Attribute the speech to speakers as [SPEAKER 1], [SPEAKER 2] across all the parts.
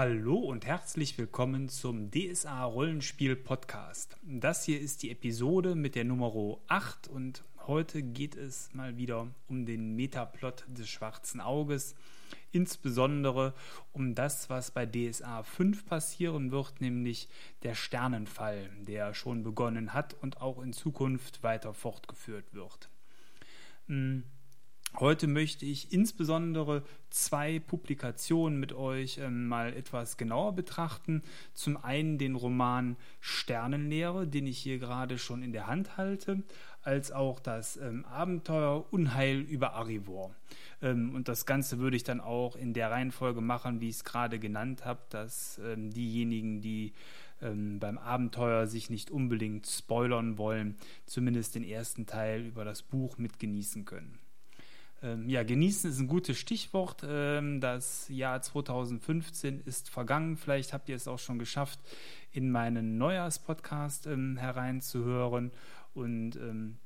[SPEAKER 1] Hallo und herzlich willkommen zum DSA Rollenspiel Podcast. Das hier ist die Episode mit der Nummer 8 und heute geht es mal wieder um den Metaplot des schwarzen Auges, insbesondere um das, was bei DSA 5 passieren wird, nämlich der Sternenfall, der schon begonnen hat und auch in Zukunft weiter fortgeführt wird. Hm. Heute möchte ich insbesondere zwei Publikationen mit euch ähm, mal etwas genauer betrachten. Zum einen den Roman Sternenlehre, den ich hier gerade schon in der Hand halte, als auch das ähm, Abenteuer Unheil über Arivor. Ähm, und das Ganze würde ich dann auch in der Reihenfolge machen, wie ich es gerade genannt habe, dass ähm, diejenigen, die ähm, beim Abenteuer sich nicht unbedingt spoilern wollen, zumindest den ersten Teil über das Buch mitgenießen können. Ähm, ja, genießen ist ein gutes Stichwort. Ähm, das Jahr 2015 ist vergangen. Vielleicht habt ihr es auch schon geschafft, in meinen Neujahrspodcast ähm, hereinzuhören. Und ähm,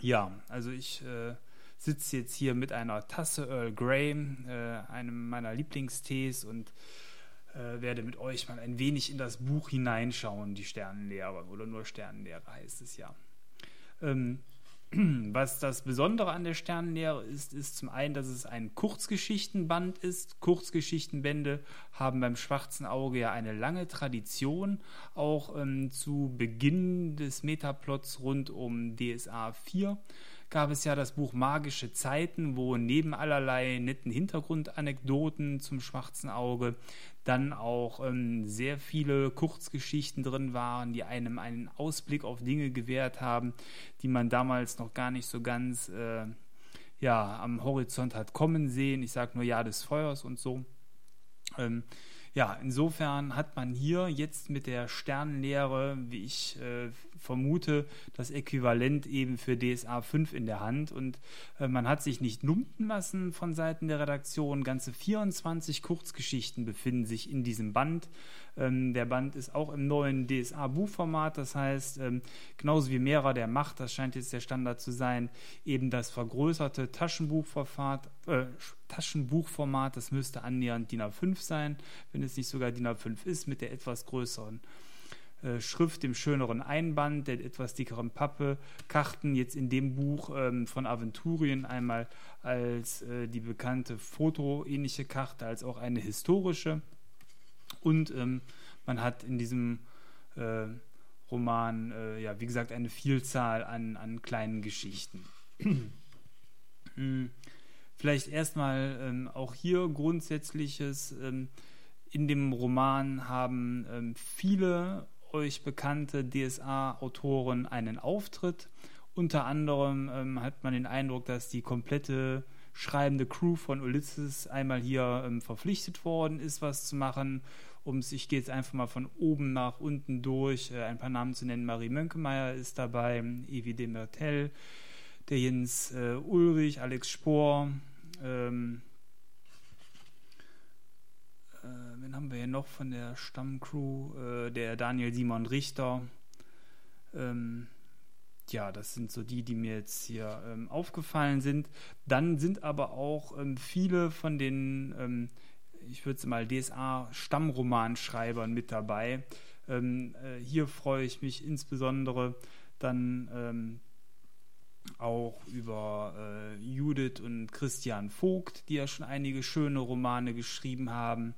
[SPEAKER 1] ja, also ich äh, sitze jetzt hier mit einer Tasse Earl Grey, äh, einem meiner Lieblingstees und äh, werde mit euch mal ein wenig in das Buch hineinschauen, die Sternenlehre oder nur Sternenlehre heißt es ja. Ähm, was das Besondere an der Sternenlehre ist, ist zum einen, dass es ein Kurzgeschichtenband ist. Kurzgeschichtenbände haben beim Schwarzen Auge ja eine lange Tradition. Auch ähm, zu Beginn des Metaplots rund um DSA 4 gab es ja das Buch Magische Zeiten, wo neben allerlei netten Hintergrundanekdoten zum Schwarzen Auge dann auch ähm, sehr viele Kurzgeschichten drin waren, die einem einen Ausblick auf Dinge gewährt haben, die man damals noch gar nicht so ganz äh, ja, am Horizont hat kommen sehen. Ich sage nur Ja des Feuers und so. Ähm, ja, insofern hat man hier jetzt mit der Sternenlehre, wie ich äh, vermute, das Äquivalent eben für DSA 5 in der Hand. Und äh, man hat sich nicht lumpen lassen von Seiten der Redaktion. Ganze 24 Kurzgeschichten befinden sich in diesem Band. Ähm, der Band ist auch im neuen DSA-Buchformat, das heißt, ähm, genauso wie Mehrer der Macht, das scheint jetzt der Standard zu sein, eben das vergrößerte Taschenbuchformat, äh, Taschenbuchformat, das müsste annähernd DIN A5 sein, wenn es nicht sogar DIN A5 ist, mit der etwas größeren äh, Schrift, dem schöneren Einband, der etwas dickeren Pappe, Karten jetzt in dem Buch ähm, von Aventurien einmal als äh, die bekannte fotoähnliche Karte, als auch eine historische. Und ähm, man hat in diesem äh, Roman, äh, ja, wie gesagt, eine Vielzahl an, an kleinen Geschichten. Hm. Vielleicht erstmal ähm, auch hier Grundsätzliches. Ähm, in dem Roman haben ähm, viele euch bekannte DSA-Autoren einen Auftritt. Unter anderem ähm, hat man den Eindruck, dass die komplette schreibende Crew von Ulysses einmal hier ähm, verpflichtet worden ist, was zu machen. Um ich gehe jetzt einfach mal von oben nach unten durch, äh, ein paar Namen zu nennen. Marie Mönkemeyer ist dabei, Evi Demertel, der Jens äh, Ulrich, Alex Spohr, ähm, äh, wen haben wir hier noch von der Stammcrew? Äh, der Daniel Simon Richter. Ähm, ja, das sind so die, die mir jetzt hier ähm, aufgefallen sind. Dann sind aber auch ähm, viele von den, ähm, ich würde es mal DSA-Stammromanschreibern mit dabei. Ähm, äh, hier freue ich mich insbesondere dann ähm, auch über äh, Judith und Christian Vogt, die ja schon einige schöne Romane geschrieben haben.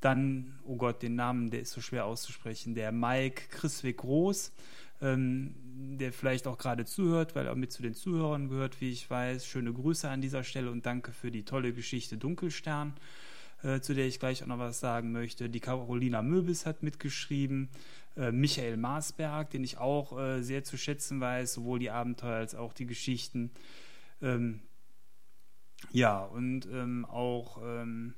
[SPEAKER 1] Dann, oh Gott, den Namen, der ist so schwer auszusprechen, der Mike Chriswick Groß, ähm, der vielleicht auch gerade zuhört, weil er mit zu den Zuhörern gehört, wie ich weiß. Schöne Grüße an dieser Stelle und danke für die tolle Geschichte Dunkelstern, äh, zu der ich gleich auch noch was sagen möchte. Die Carolina Möbis hat mitgeschrieben. Äh, Michael Maasberg, den ich auch äh, sehr zu schätzen weiß, sowohl die Abenteuer als auch die Geschichten. Ähm, ja, und ähm, auch ähm,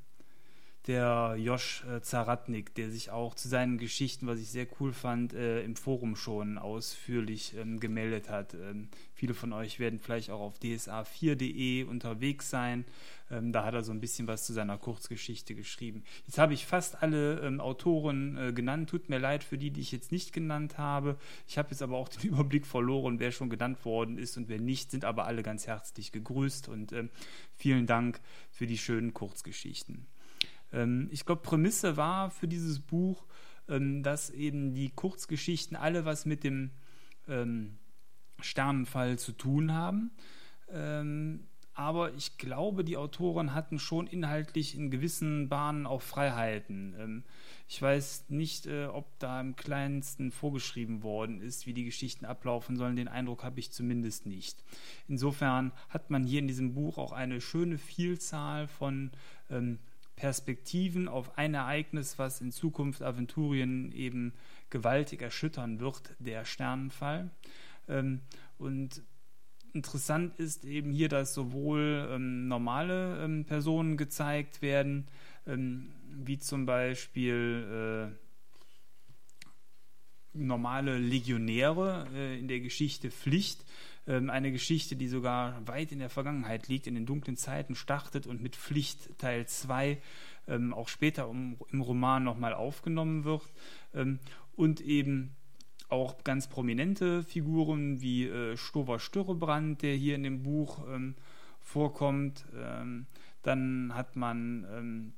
[SPEAKER 1] der Josh äh, Zaratnik, der sich auch zu seinen Geschichten, was ich sehr cool fand, äh, im Forum schon ausführlich ähm, gemeldet hat. Ähm, viele von euch werden vielleicht auch auf dsa4.de unterwegs sein. Ähm, da hat er so ein bisschen was zu seiner Kurzgeschichte geschrieben. Jetzt habe ich fast alle ähm, Autoren äh, genannt. Tut mir leid für die, die ich jetzt nicht genannt habe. Ich habe jetzt aber auch den Überblick verloren, wer schon genannt worden ist und wer nicht, sind aber alle ganz herzlich gegrüßt und ähm, vielen Dank für die schönen Kurzgeschichten. Ähm, ich glaube, Prämisse war für dieses Buch, ähm, dass eben die Kurzgeschichten alle was mit dem ähm, Sternenfall zu tun haben. Ähm, aber ich glaube, die Autoren hatten schon inhaltlich in gewissen Bahnen auch Freiheiten. Ähm, ich weiß nicht, äh, ob da im kleinsten vorgeschrieben worden ist, wie die Geschichten ablaufen sollen. Den Eindruck habe ich zumindest nicht. Insofern hat man hier in diesem Buch auch eine schöne Vielzahl von ähm, Perspektiven auf ein Ereignis, was in Zukunft Aventurien eben gewaltig erschüttern wird, der Sternenfall. Ähm, und interessant ist eben hier, dass sowohl ähm, normale ähm, Personen gezeigt werden, ähm, wie zum Beispiel äh, normale Legionäre äh, in der Geschichte Pflicht, ähm, eine Geschichte, die sogar weit in der Vergangenheit liegt, in den dunklen Zeiten startet und mit Pflicht Teil 2 ähm, auch später um, im Roman nochmal aufgenommen wird. Ähm, und eben auch ganz prominente Figuren wie äh, Stover Störrebrand, der hier in dem Buch ähm, vorkommt. Ähm, dann hat man ähm,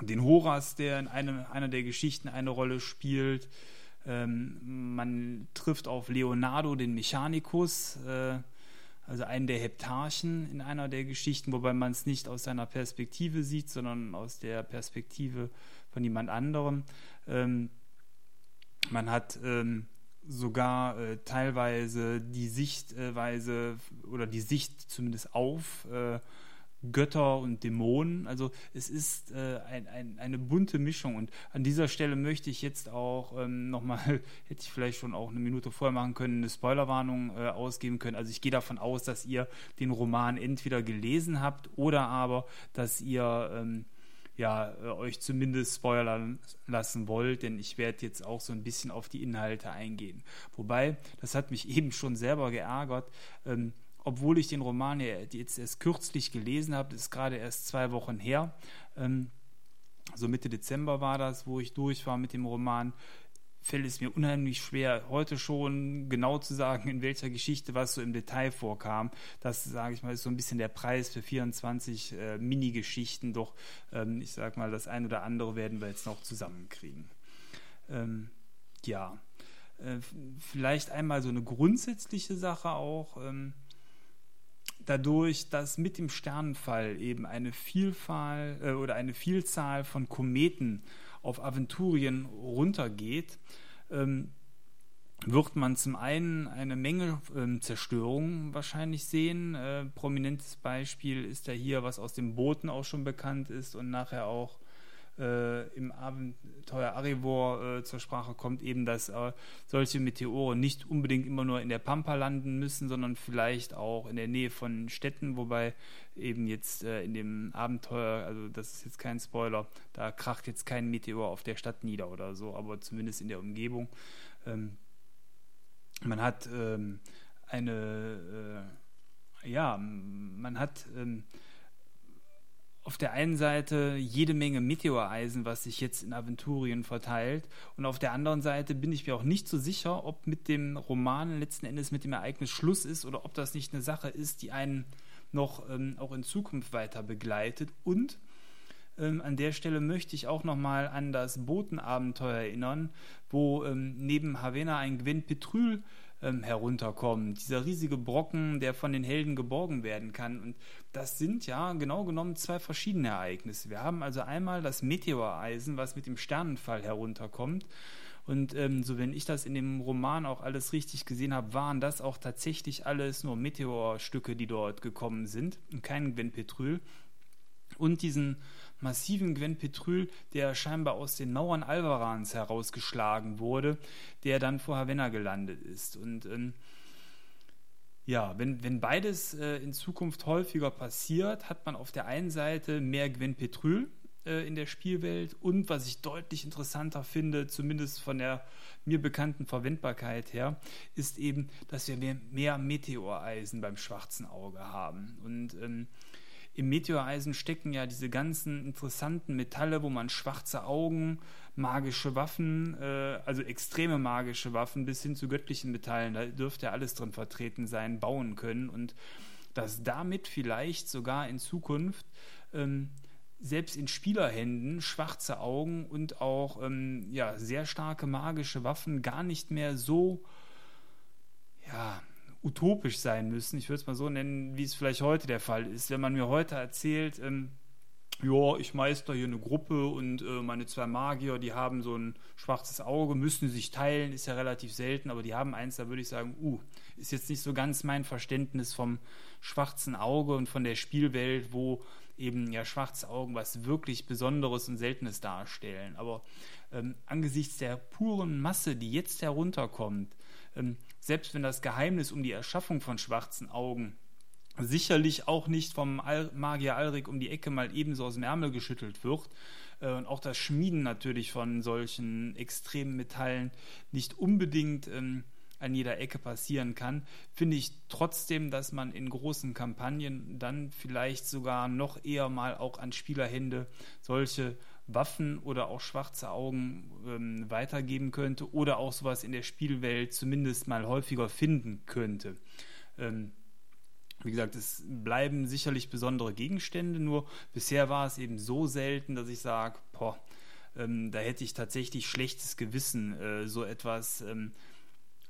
[SPEAKER 1] den Horas, der in einem, einer der Geschichten eine Rolle spielt. Ähm, man trifft auf Leonardo, den Mechanicus, äh, also einen der Heptarchen in einer der Geschichten, wobei man es nicht aus seiner Perspektive sieht, sondern aus der Perspektive von jemand anderem. Ähm, man hat ähm, sogar äh, teilweise die Sichtweise oder die Sicht zumindest auf äh, Götter und Dämonen. Also es ist äh, ein, ein, eine bunte Mischung. Und an dieser Stelle möchte ich jetzt auch ähm, nochmal, hätte ich vielleicht schon auch eine Minute vorher machen können, eine Spoilerwarnung äh, ausgeben können. Also ich gehe davon aus, dass ihr den Roman entweder gelesen habt oder aber, dass ihr ähm, ja, äh, euch zumindest spoilern lassen wollt, denn ich werde jetzt auch so ein bisschen auf die Inhalte eingehen. Wobei, das hat mich eben schon selber geärgert, ähm, obwohl ich den Roman jetzt erst kürzlich gelesen habe, das ist gerade erst zwei Wochen her, ähm, so Mitte Dezember war das, wo ich durch war mit dem Roman, fällt es mir unheimlich schwer, heute schon genau zu sagen, in welcher Geschichte was so im Detail vorkam. Das, sage ich mal, ist so ein bisschen der Preis für 24 äh, Mini-Geschichten. Doch, ähm, ich sage mal, das ein oder andere werden wir jetzt noch zusammenkriegen. Ähm, ja, äh, vielleicht einmal so eine grundsätzliche Sache auch. Ähm, dadurch, dass mit dem Sternenfall eben eine Vielfalt äh, oder eine Vielzahl von Kometen auf Aventurien runtergeht, ähm, wird man zum einen eine Menge ähm, Zerstörung wahrscheinlich sehen. Äh, prominentes Beispiel ist ja hier, was aus dem Booten auch schon bekannt ist und nachher auch äh, im Abenteuer Arivor äh, zur Sprache kommt, eben, dass äh, solche Meteore nicht unbedingt immer nur in der Pampa landen müssen, sondern vielleicht auch in der Nähe von Städten, wobei eben jetzt äh, in dem Abenteuer, also das ist jetzt kein Spoiler, da kracht jetzt kein Meteor auf der Stadt nieder oder so, aber zumindest in der Umgebung. Ähm, man hat ähm, eine, äh, ja, man hat ähm, auf der einen Seite jede Menge Meteoreisen, was sich jetzt in Aventurien verteilt. Und auf der anderen Seite bin ich mir auch nicht so sicher, ob mit dem Roman letzten Endes mit dem Ereignis Schluss ist oder ob das nicht eine Sache ist, die einen noch ähm, auch in Zukunft weiter begleitet. Und ähm, an der Stelle möchte ich auch nochmal an das Botenabenteuer erinnern, wo ähm, neben Havena ein Gwen Petrül ähm, herunterkommen. Dieser riesige Brocken, der von den Helden geborgen werden kann. Und das sind ja genau genommen zwei verschiedene Ereignisse. Wir haben also einmal das Meteoreisen, was mit dem Sternenfall herunterkommt. Und ähm, so, wenn ich das in dem Roman auch alles richtig gesehen habe, waren das auch tatsächlich alles nur Meteorstücke, die dort gekommen sind und kein Gwen Petrül. Und diesen massiven Gwen Petrül, der scheinbar aus den Mauern Alvarans herausgeschlagen wurde, der dann vor Havanna gelandet ist. Und ähm, ja, wenn, wenn beides äh, in Zukunft häufiger passiert, hat man auf der einen Seite mehr Gwen Petrül äh, in der Spielwelt und was ich deutlich interessanter finde, zumindest von der mir bekannten Verwendbarkeit her, ist eben, dass wir mehr, mehr Meteoreisen beim schwarzen Auge haben. Und ähm, im Meteoreisen stecken ja diese ganzen interessanten Metalle, wo man schwarze Augen, magische Waffen, äh, also extreme magische Waffen bis hin zu göttlichen Metallen, da dürfte ja alles drin vertreten sein, bauen können. Und dass damit vielleicht sogar in Zukunft ähm, selbst in Spielerhänden schwarze Augen und auch ähm, ja, sehr starke magische Waffen gar nicht mehr so ja, utopisch sein müssen. Ich würde es mal so nennen, wie es vielleicht heute der Fall ist. Wenn man mir heute erzählt, ähm, ja, ich meister hier eine Gruppe und äh, meine zwei Magier, die haben so ein schwarzes Auge, müssen sich teilen, ist ja relativ selten, aber die haben eins, da würde ich sagen, uh, ist jetzt nicht so ganz mein Verständnis vom schwarzen Auge und von der Spielwelt, wo eben ja schwarze Augen was wirklich Besonderes und Seltenes darstellen. Aber ähm, angesichts der puren Masse, die jetzt herunterkommt, ähm, selbst wenn das Geheimnis um die Erschaffung von schwarzen Augen sicherlich auch nicht vom Al Magier Alrik um die Ecke mal ebenso aus dem Ärmel geschüttelt wird. Äh, und auch das Schmieden natürlich von solchen extremen Metallen nicht unbedingt ähm, an jeder Ecke passieren kann, finde ich trotzdem, dass man in großen Kampagnen dann vielleicht sogar noch eher mal auch an Spielerhände solche Waffen oder auch schwarze Augen ähm, weitergeben könnte oder auch sowas in der Spielwelt zumindest mal häufiger finden könnte. Ähm, wie gesagt, es bleiben sicherlich besondere Gegenstände, nur bisher war es eben so selten, dass ich sage, boah, ähm, da hätte ich tatsächlich schlechtes Gewissen, äh, so etwas ähm,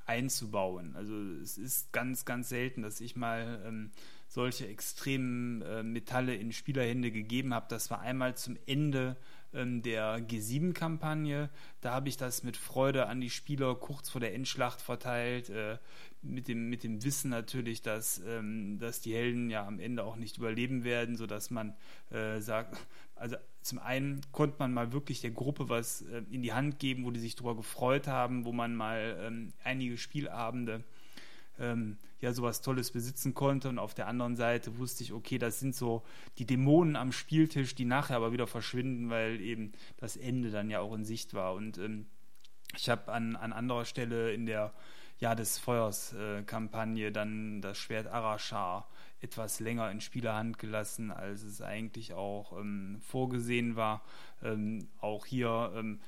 [SPEAKER 1] einzubauen. Also es ist ganz, ganz selten, dass ich mal ähm, solche extremen äh, Metalle in Spielerhände gegeben habe. Das war einmal zum Ende ähm, der G7-Kampagne. Da habe ich das mit Freude an die Spieler kurz vor der Endschlacht verteilt, äh, mit, dem, mit dem Wissen natürlich, dass, ähm, dass die Helden ja am Ende auch nicht überleben werden, sodass man äh, sagt, also zum einen konnte man mal wirklich der Gruppe was äh, in die Hand geben, wo die sich darüber gefreut haben, wo man mal ähm, einige Spielabende ähm, ja sowas Tolles besitzen konnte. Und auf der anderen Seite wusste ich, okay, das sind so die Dämonen am Spieltisch, die nachher aber wieder verschwinden, weil eben das Ende dann ja auch in Sicht war. Und ähm, ich habe an, an anderer Stelle in der Jahr des Feuers äh, Kampagne dann das Schwert Arashar etwas länger in Spielerhand gelassen, als es eigentlich auch ähm, vorgesehen war. Ähm, auch hier ähm,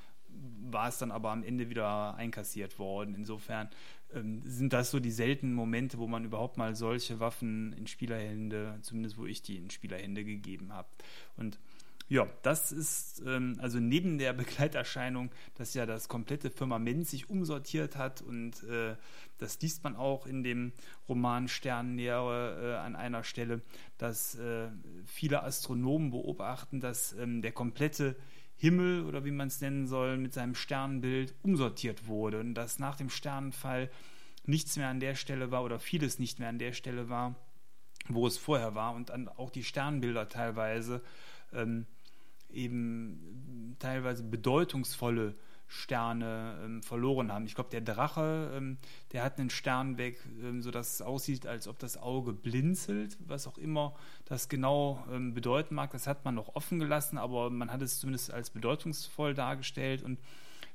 [SPEAKER 1] war es dann aber am Ende wieder einkassiert worden. Insofern ähm, sind das so die seltenen Momente, wo man überhaupt mal solche Waffen in Spielerhände, zumindest wo ich die in Spielerhände gegeben habe. Und ja, das ist ähm, also neben der Begleiterscheinung, dass ja das komplette Firmament sich umsortiert hat und äh, das liest man auch in dem Roman Sternennähe äh, an einer Stelle, dass äh, viele Astronomen beobachten, dass ähm, der komplette Himmel oder wie man es nennen soll, mit seinem Sternbild umsortiert wurde und dass nach dem Sternenfall nichts mehr an der Stelle war oder vieles nicht mehr an der Stelle war, wo es vorher war und auch die Sternbilder teilweise ähm, eben teilweise bedeutungsvolle Sterne ähm, verloren haben. Ich glaube, der Drache, ähm, der hat einen Stern weg, ähm, sodass es aussieht, als ob das Auge blinzelt, was auch immer das genau ähm, bedeuten mag. Das hat man noch offen gelassen, aber man hat es zumindest als bedeutungsvoll dargestellt. Und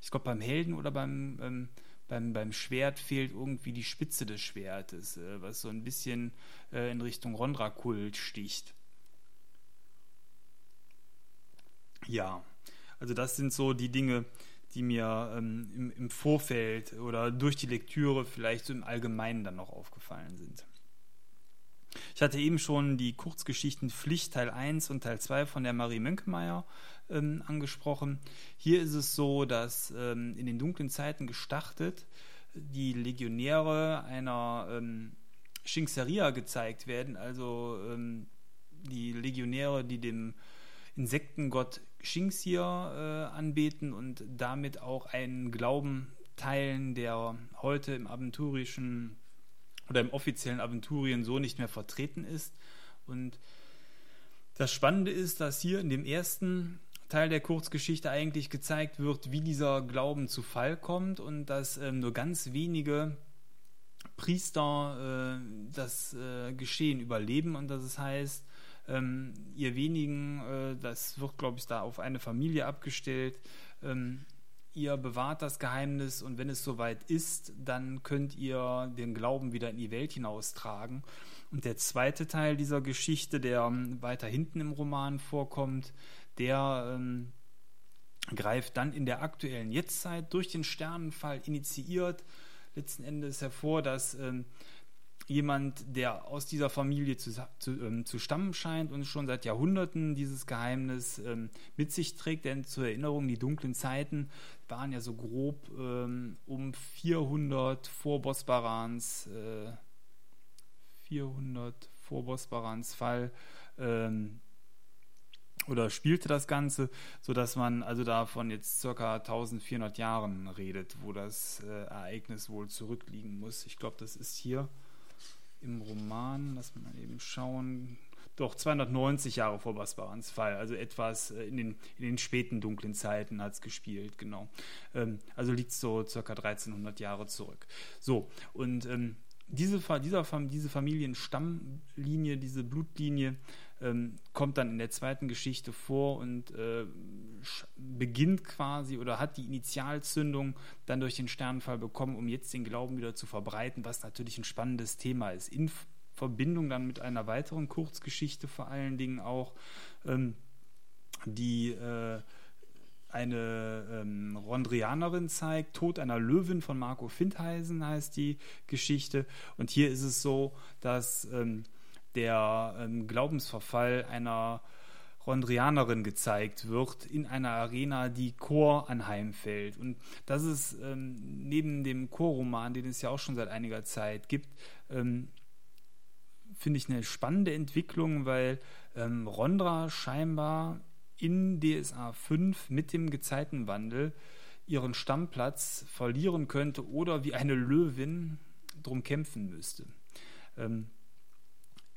[SPEAKER 1] ich glaube, beim Helden oder beim, ähm, beim, beim Schwert fehlt irgendwie die Spitze des Schwertes, äh, was so ein bisschen äh, in Richtung Rondra-Kult sticht. Ja, also das sind so die Dinge, die mir ähm, im, im, Vorfeld oder durch die Lektüre vielleicht so im Allgemeinen dann noch aufgefallen sind. Ich hatte eben schon die Kurzgeschichten Pflicht Teil 1 und Teil 2 von der Marie Mönkemeyer ähm, angesprochen. Hier ist es so, dass ähm, in den dunklen Zeiten gestartet die Legionäre einer ähm, Schinkseria gezeigt werden, also ähm, die Legionäre, die dem Insektengott Xingxia äh, anbeten und damit auch einen Glauben teilen, der heute im aventurischen oder im offiziellen Aventurien so nicht mehr vertreten ist. Und das Spannende ist, dass hier in dem ersten Teil der Kurzgeschichte eigentlich gezeigt wird, wie dieser Glauben zu Fall kommt und dass ähm, nur ganz wenige Priester äh, das äh, Geschehen überleben und dass es heißt, ähm, ihr wenigen, äh, das wird, glaube ich, da auf eine Familie abgestellt, ähm, ihr bewahrt das Geheimnis und wenn es soweit ist, dann könnt ihr den Glauben wieder in die Welt hinaustragen. Und der zweite Teil dieser Geschichte, der ähm, weiter hinten im Roman vorkommt, der ähm, greift dann in der aktuellen Jetztzeit durch den Sternenfall initiiert letzten Endes hervor, dass ähm, jemand, der aus dieser Familie zu, zu, ähm, zu, stammen scheint und schon seit Jahrhunderten dieses Geheimnis ähm, mit sich trägt. Denn zur Erinnerung, die dunklen Zeiten waren ja so grob ähm, um 400 vor Bosbarans, äh, 400 vor Bosbarans Fall ähm, oder spielte das Ganze, sodass man also davon jetzt circa 1400 Jahren redet, wo das äh, Ereignis wohl zurückliegen muss. Ich glaube, das ist hier im Roman, lass mal eben schauen, doch 290 Jahre vor Basbarans Fall, also etwas äh, in den, in den späten dunklen Zeiten hat es gespielt, genau. Ähm, also liegt so circa 1300 Jahre zurück. So, und ähm, diese, dieser, diese Familienstammlinie, diese Blutlinie ähm, kommt dann in der zweiten Geschichte vor und äh, beginnt quasi oder hat die Initialzündung dann durch den Sternenfall bekommen, um jetzt den Glauben wieder zu verbreiten, was natürlich ein spannendes Thema ist. In Verbindung dann mit einer weiteren Kurzgeschichte vor allen Dingen auch, ähm, die äh, eine ähm, Rondrianerin zeigt, Tod einer Löwin von Marco Findheisen heißt die Geschichte. Und hier ist es so, dass ähm, der ähm, Glaubensverfall einer Rondrianerin gezeigt wird in einer Arena, die Chor anheimfällt. Und das ist ähm, neben dem Chorroman, den es ja auch schon seit einiger Zeit gibt, ähm, finde ich eine spannende Entwicklung, weil ähm, Rondra scheinbar in DSA 5 mit dem Gezeitenwandel ihren Stammplatz verlieren könnte oder wie eine Löwin drum kämpfen müsste. Ähm,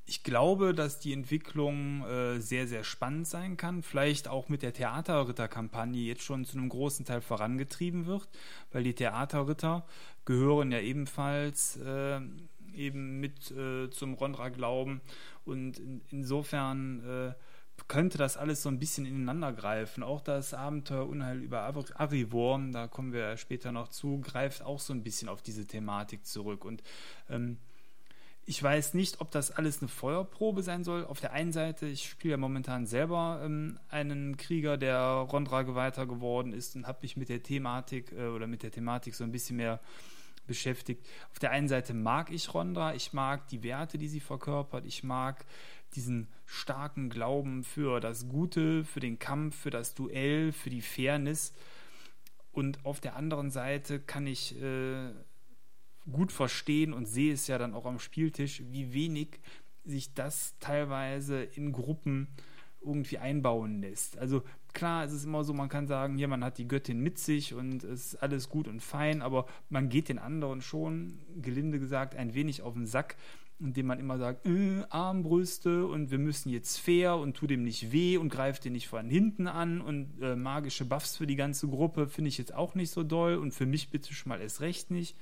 [SPEAKER 1] ich glaube, dass die Entwicklung äh, sehr, sehr spannend sein kann. Vielleicht auch mit der Theaterritterkampagne jetzt schon zu einem großen Teil vorangetrieben wird, weil die Theaterritter gehören ja ebenfalls äh, eben mit äh, zum Rondra-Glauben und in, insofern äh, könnte das alles so ein bisschen ineinander greifen. Auch das Abenteuer Unheil über Arivor, da kommen wir später noch zu, greift auch so ein bisschen auf diese Thematik zurück und ähm, ich weiß nicht, ob das alles eine Feuerprobe sein soll. Auf der einen Seite, ich spiele ja momentan selber ähm, einen Krieger, der Rondra-Geweihter geworden ist und habe mich mit der Thematik äh, oder mit der Thematik so ein bisschen mehr beschäftigt. Auf der einen Seite mag ich Rondra, ich mag die Werte, die sie verkörpert, ich mag diesen starken Glauben für das Gute, für den Kampf, für das Duell, für die Fairness. Und auf der anderen Seite kann ich äh, gut verstehen und sehe es ja dann auch am Spieltisch, wie wenig sich das teilweise in Gruppen irgendwie einbauen lässt. Also klar, es ist immer so, man kann sagen, hier, man hat die Göttin mit sich und es ist alles gut und fein, aber man geht den anderen schon, gelinde gesagt, ein wenig auf den Sack, indem man immer sagt, äh, Armbrüste und wir müssen jetzt fair und tu dem nicht weh und greift den nicht von hinten an und äh, magische Buffs für die ganze Gruppe finde ich jetzt auch nicht so doll und für mich bitte schon mal erst recht nicht.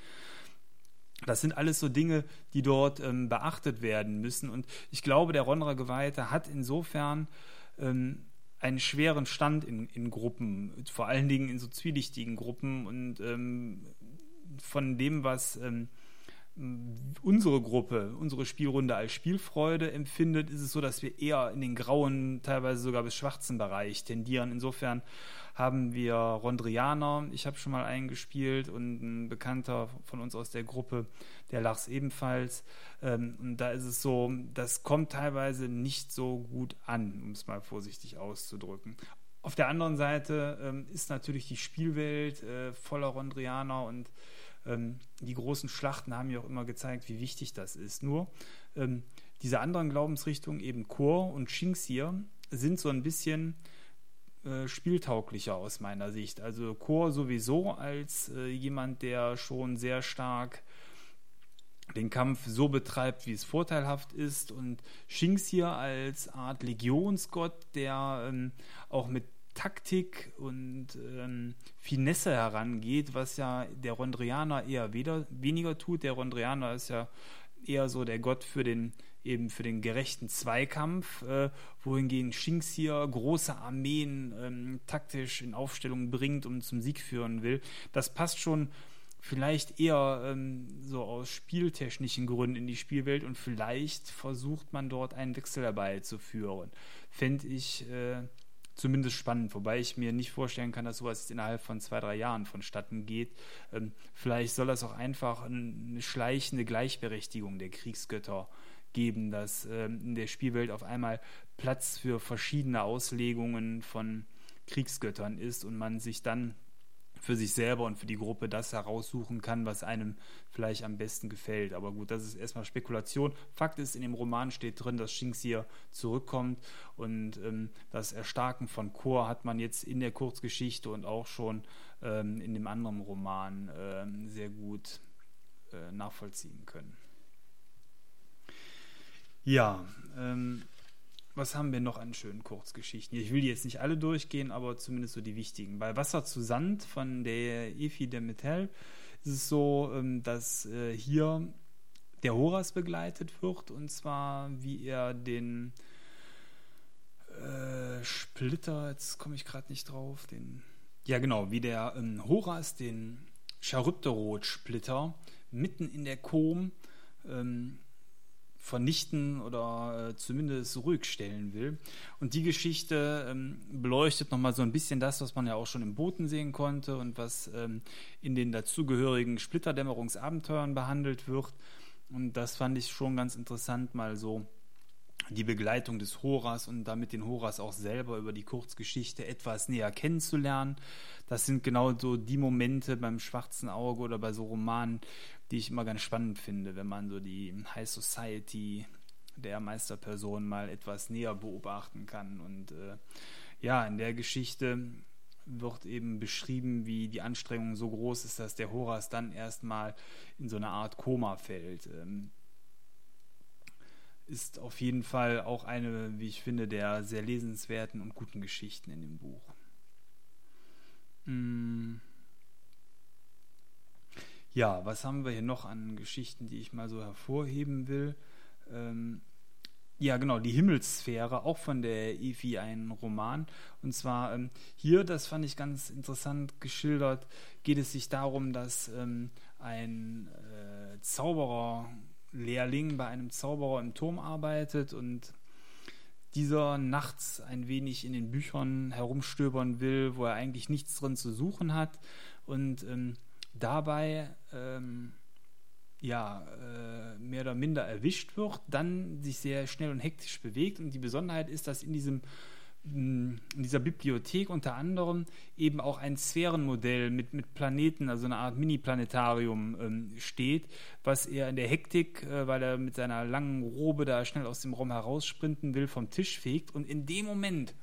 [SPEAKER 1] Das sind alles so Dinge, die dort ähm, beachtet werden müssen. Und ich glaube, der Ronra Geweihte hat insofern ähm, einen schweren Stand in, in, Gruppen, vor allen Dingen in so zwielichtigen Gruppen. Und ähm, von dem, was ähm, unsere Gruppe, unsere Spielrunde als Spielfreude empfindet, ist es so, dass wir eher in den grauen, teilweise sogar bis schwarzen Bereich tendieren. Insofern haben wir Rondrianer, ich habe schon mal eingespielt und ein Bekannter von uns aus der Gruppe, der Lachs ebenfalls. Ähm, und da ist es so, das kommt teilweise nicht so gut an, um es mal vorsichtig auszudrücken. Auf der anderen Seite ähm, ist natürlich die Spielwelt äh, voller Rondrianer und ähm, die großen Schlachten haben ja auch immer gezeigt, wie wichtig das ist. Nur ähm, diese anderen Glaubensrichtungen, eben Chor und Shinxir, sind so ein bisschen äh, spieltauglicher aus meiner Sicht. Also Chor sowieso als äh, jemand, der schon sehr stark den Kampf so betreibt, wie es vorteilhaft ist und Shinxir als Art Legionsgott, der ähm, auch mit Taktik und ähm, Finesse herangeht, was ja der Rondrianer eher weder, weniger tut. Der Rondrianer ist ja eher so der Gott für den eben für den gerechten Zweikampf, äh, wohingegen Shinxir große Armeen ähm, taktisch in Aufstellung bringt und zum Sieg führen will. Das passt schon vielleicht eher ähm, so aus spieltechnischen Gründen in die Spielwelt und vielleicht versucht man dort einen Wechsel herbeizuführen. Fände ich äh, zumindest spannend, wobei ich mir nicht vorstellen kann, dass sowas innerhalb von zwei, drei Jahren vonstatten geht. Ähm, vielleicht soll das auch einfach eine schleichende Gleichberechtigung der Kriegsgötter geben, dass ähm, in der Spielwelt auf einmal Platz für verschiedene Auslegungen von Kriegsgöttern ist und man sich dann für sich selber und für die Gruppe das heraussuchen kann, was einem vielleicht am besten gefällt. Aber gut, das ist erstmal Spekulation. Fakt ist, in dem Roman steht drin, dass Shinx hier zurückkommt und ähm, das Erstarken von Chor hat man jetzt in der Kurzgeschichte und auch schon ähm, in dem anderen Roman ähm, sehr gut äh, nachvollziehen können. Ja, ähm, was haben wir noch an schönen Kurzgeschichten? Ich will die jetzt nicht alle durchgehen, aber zumindest so die wichtigen. Bei Wasser zu Sand von der Efi de Mettel ist es so, ähm, dass äh, hier der Horas begleitet wird und zwar wie er den äh, Splitter, jetzt komme ich gerade nicht drauf, den ja genau, wie der ähm, Horas den Charybdorot-Splitter mitten in der Kom ähm, vernichten oder äh, zumindest ruhig stellen will. Und die Geschichte ähm, beleuchtet nochmal so ein bisschen das, was man ja auch schon im Booten sehen konnte und was ähm, in den dazugehörigen Splitterdämmerungsabenteuern behandelt wird. Und das fand ich schon ganz interessant, mal so die Begleitung des Horas und damit den Horas auch selber über die Kurzgeschichte etwas näher kennenzulernen. Das sind genau so die Momente beim schwarzen Auge oder bei so Romanen, die ich immer ganz spannend finde, wenn man so die High Society der Meisterperson mal etwas näher beobachten kann. Und äh, ja, in der Geschichte wird eben beschrieben, wie die Anstrengung so groß ist, dass der Horas dann erstmal in so eine Art Koma fällt. Ähm, ist auf jeden Fall auch eine, wie ich finde, der sehr lesenswerten und guten Geschichten in dem Buch. Mm. Ja, was haben wir hier noch an Geschichten, die ich mal so hervorheben will? Ähm, ja, genau, die Himmelssphäre, auch von der Evi ein Roman. Und zwar ähm, hier, das fand ich ganz interessant geschildert, geht es sich darum, dass ähm, ein äh, Zauberer-Lehrling bei einem Zauberer im Turm arbeitet und dieser nachts ein wenig in den Büchern herumstöbern will, wo er eigentlich nichts drin zu suchen hat. Und ähm, dabei ähm, ja, äh, mehr oder minder erwischt wird, dann sich sehr schnell und hektisch bewegt. Und die Besonderheit ist, dass in diesem mm, in dieser Bibliothek unter anderem eben auch ein Sphärenmodell mit, mit Planeten, also eine Art Mini-Planetarium ähm, steht, was er in der Hektik, äh, weil er mit seiner langen Robe da schnell aus dem Raum heraussprinten will, vom Tisch fegt. Und in dem Moment,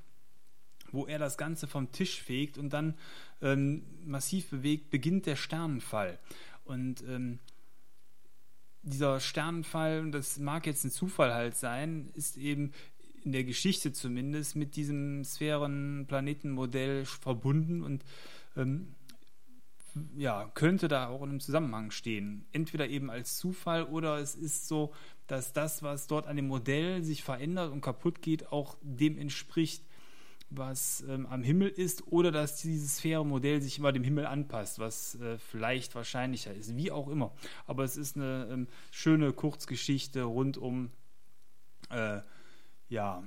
[SPEAKER 1] wo er das Ganze vom Tisch fegt und dann ähm, massiv bewegt, beginnt der Sternenfall. Und ähm, dieser Sternenfall, das mag jetzt ein Zufall halt sein, ist eben in der Geschichte zumindest mit diesem Sphären-Planetenmodell verbunden und ähm, ja, könnte da auch in einem Zusammenhang stehen. Entweder eben als Zufall oder es ist so, dass das, was dort an dem Modell sich verändert und kaputt geht, auch dem entspricht, was ähm, am Himmel ist, oder dass dieses Sphärenmodell sich immer dem Himmel anpasst, was äh, vielleicht wahrscheinlicher ist, wie auch immer. Aber es ist eine ähm, schöne Kurzgeschichte rund um, äh, ja,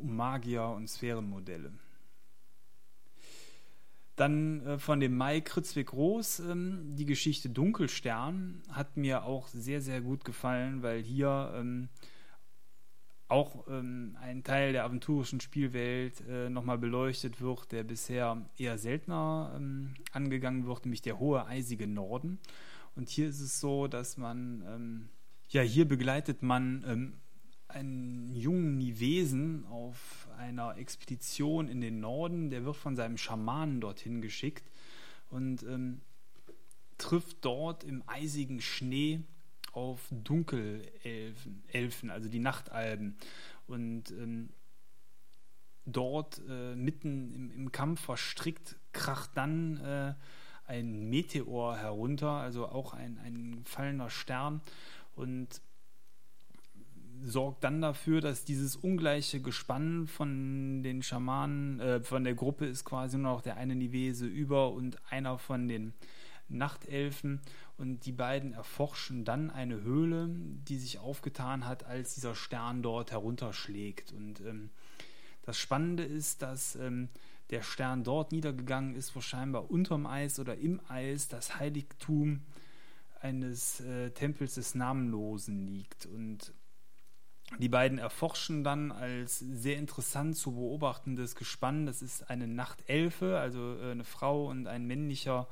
[SPEAKER 1] um Magier und Sphärenmodelle. Dann äh, von dem Mai Kritzwig Roos, ähm, die Geschichte Dunkelstern hat mir auch sehr, sehr gut gefallen, weil hier ähm, auch ähm, ein Teil der aventurischen Spielwelt äh, nochmal beleuchtet wird, der bisher eher seltener ähm, angegangen wird, nämlich der hohe eisige Norden. Und hier ist es so, dass man, ähm, ja, hier begleitet man ähm, einen jungen Nivesen auf einer Expedition in den Norden. Der wird von seinem Schamanen dorthin geschickt und ähm, trifft dort im eisigen Schnee auf Dunkelelfen, Elfen, also die Nachtalben. Und ähm, dort äh, mitten im, im, Kampf verstrickt, kracht dann äh, ein Meteor herunter, also auch ein, ein fallender Stern und sorgt dann dafür, dass dieses ungleiche Gespann von den Schamanen, äh, von der Gruppe ist quasi nur noch der eine Nivese über und einer von den Nachtelfen und die beiden erforschen dann eine Höhle, die sich aufgetan hat, als dieser Stern dort herunterschlägt. Und ähm, das Spannende ist, dass ähm, der Stern dort niedergegangen ist, wo scheinbar unterm Eis oder im Eis das Heiligtum eines äh, Tempels des Namenlosen liegt. Und die beiden erforschen dann als sehr interessant zu beobachtendes Gespann. Das ist eine Nachtelfe, also äh, eine Frau und ein männlicher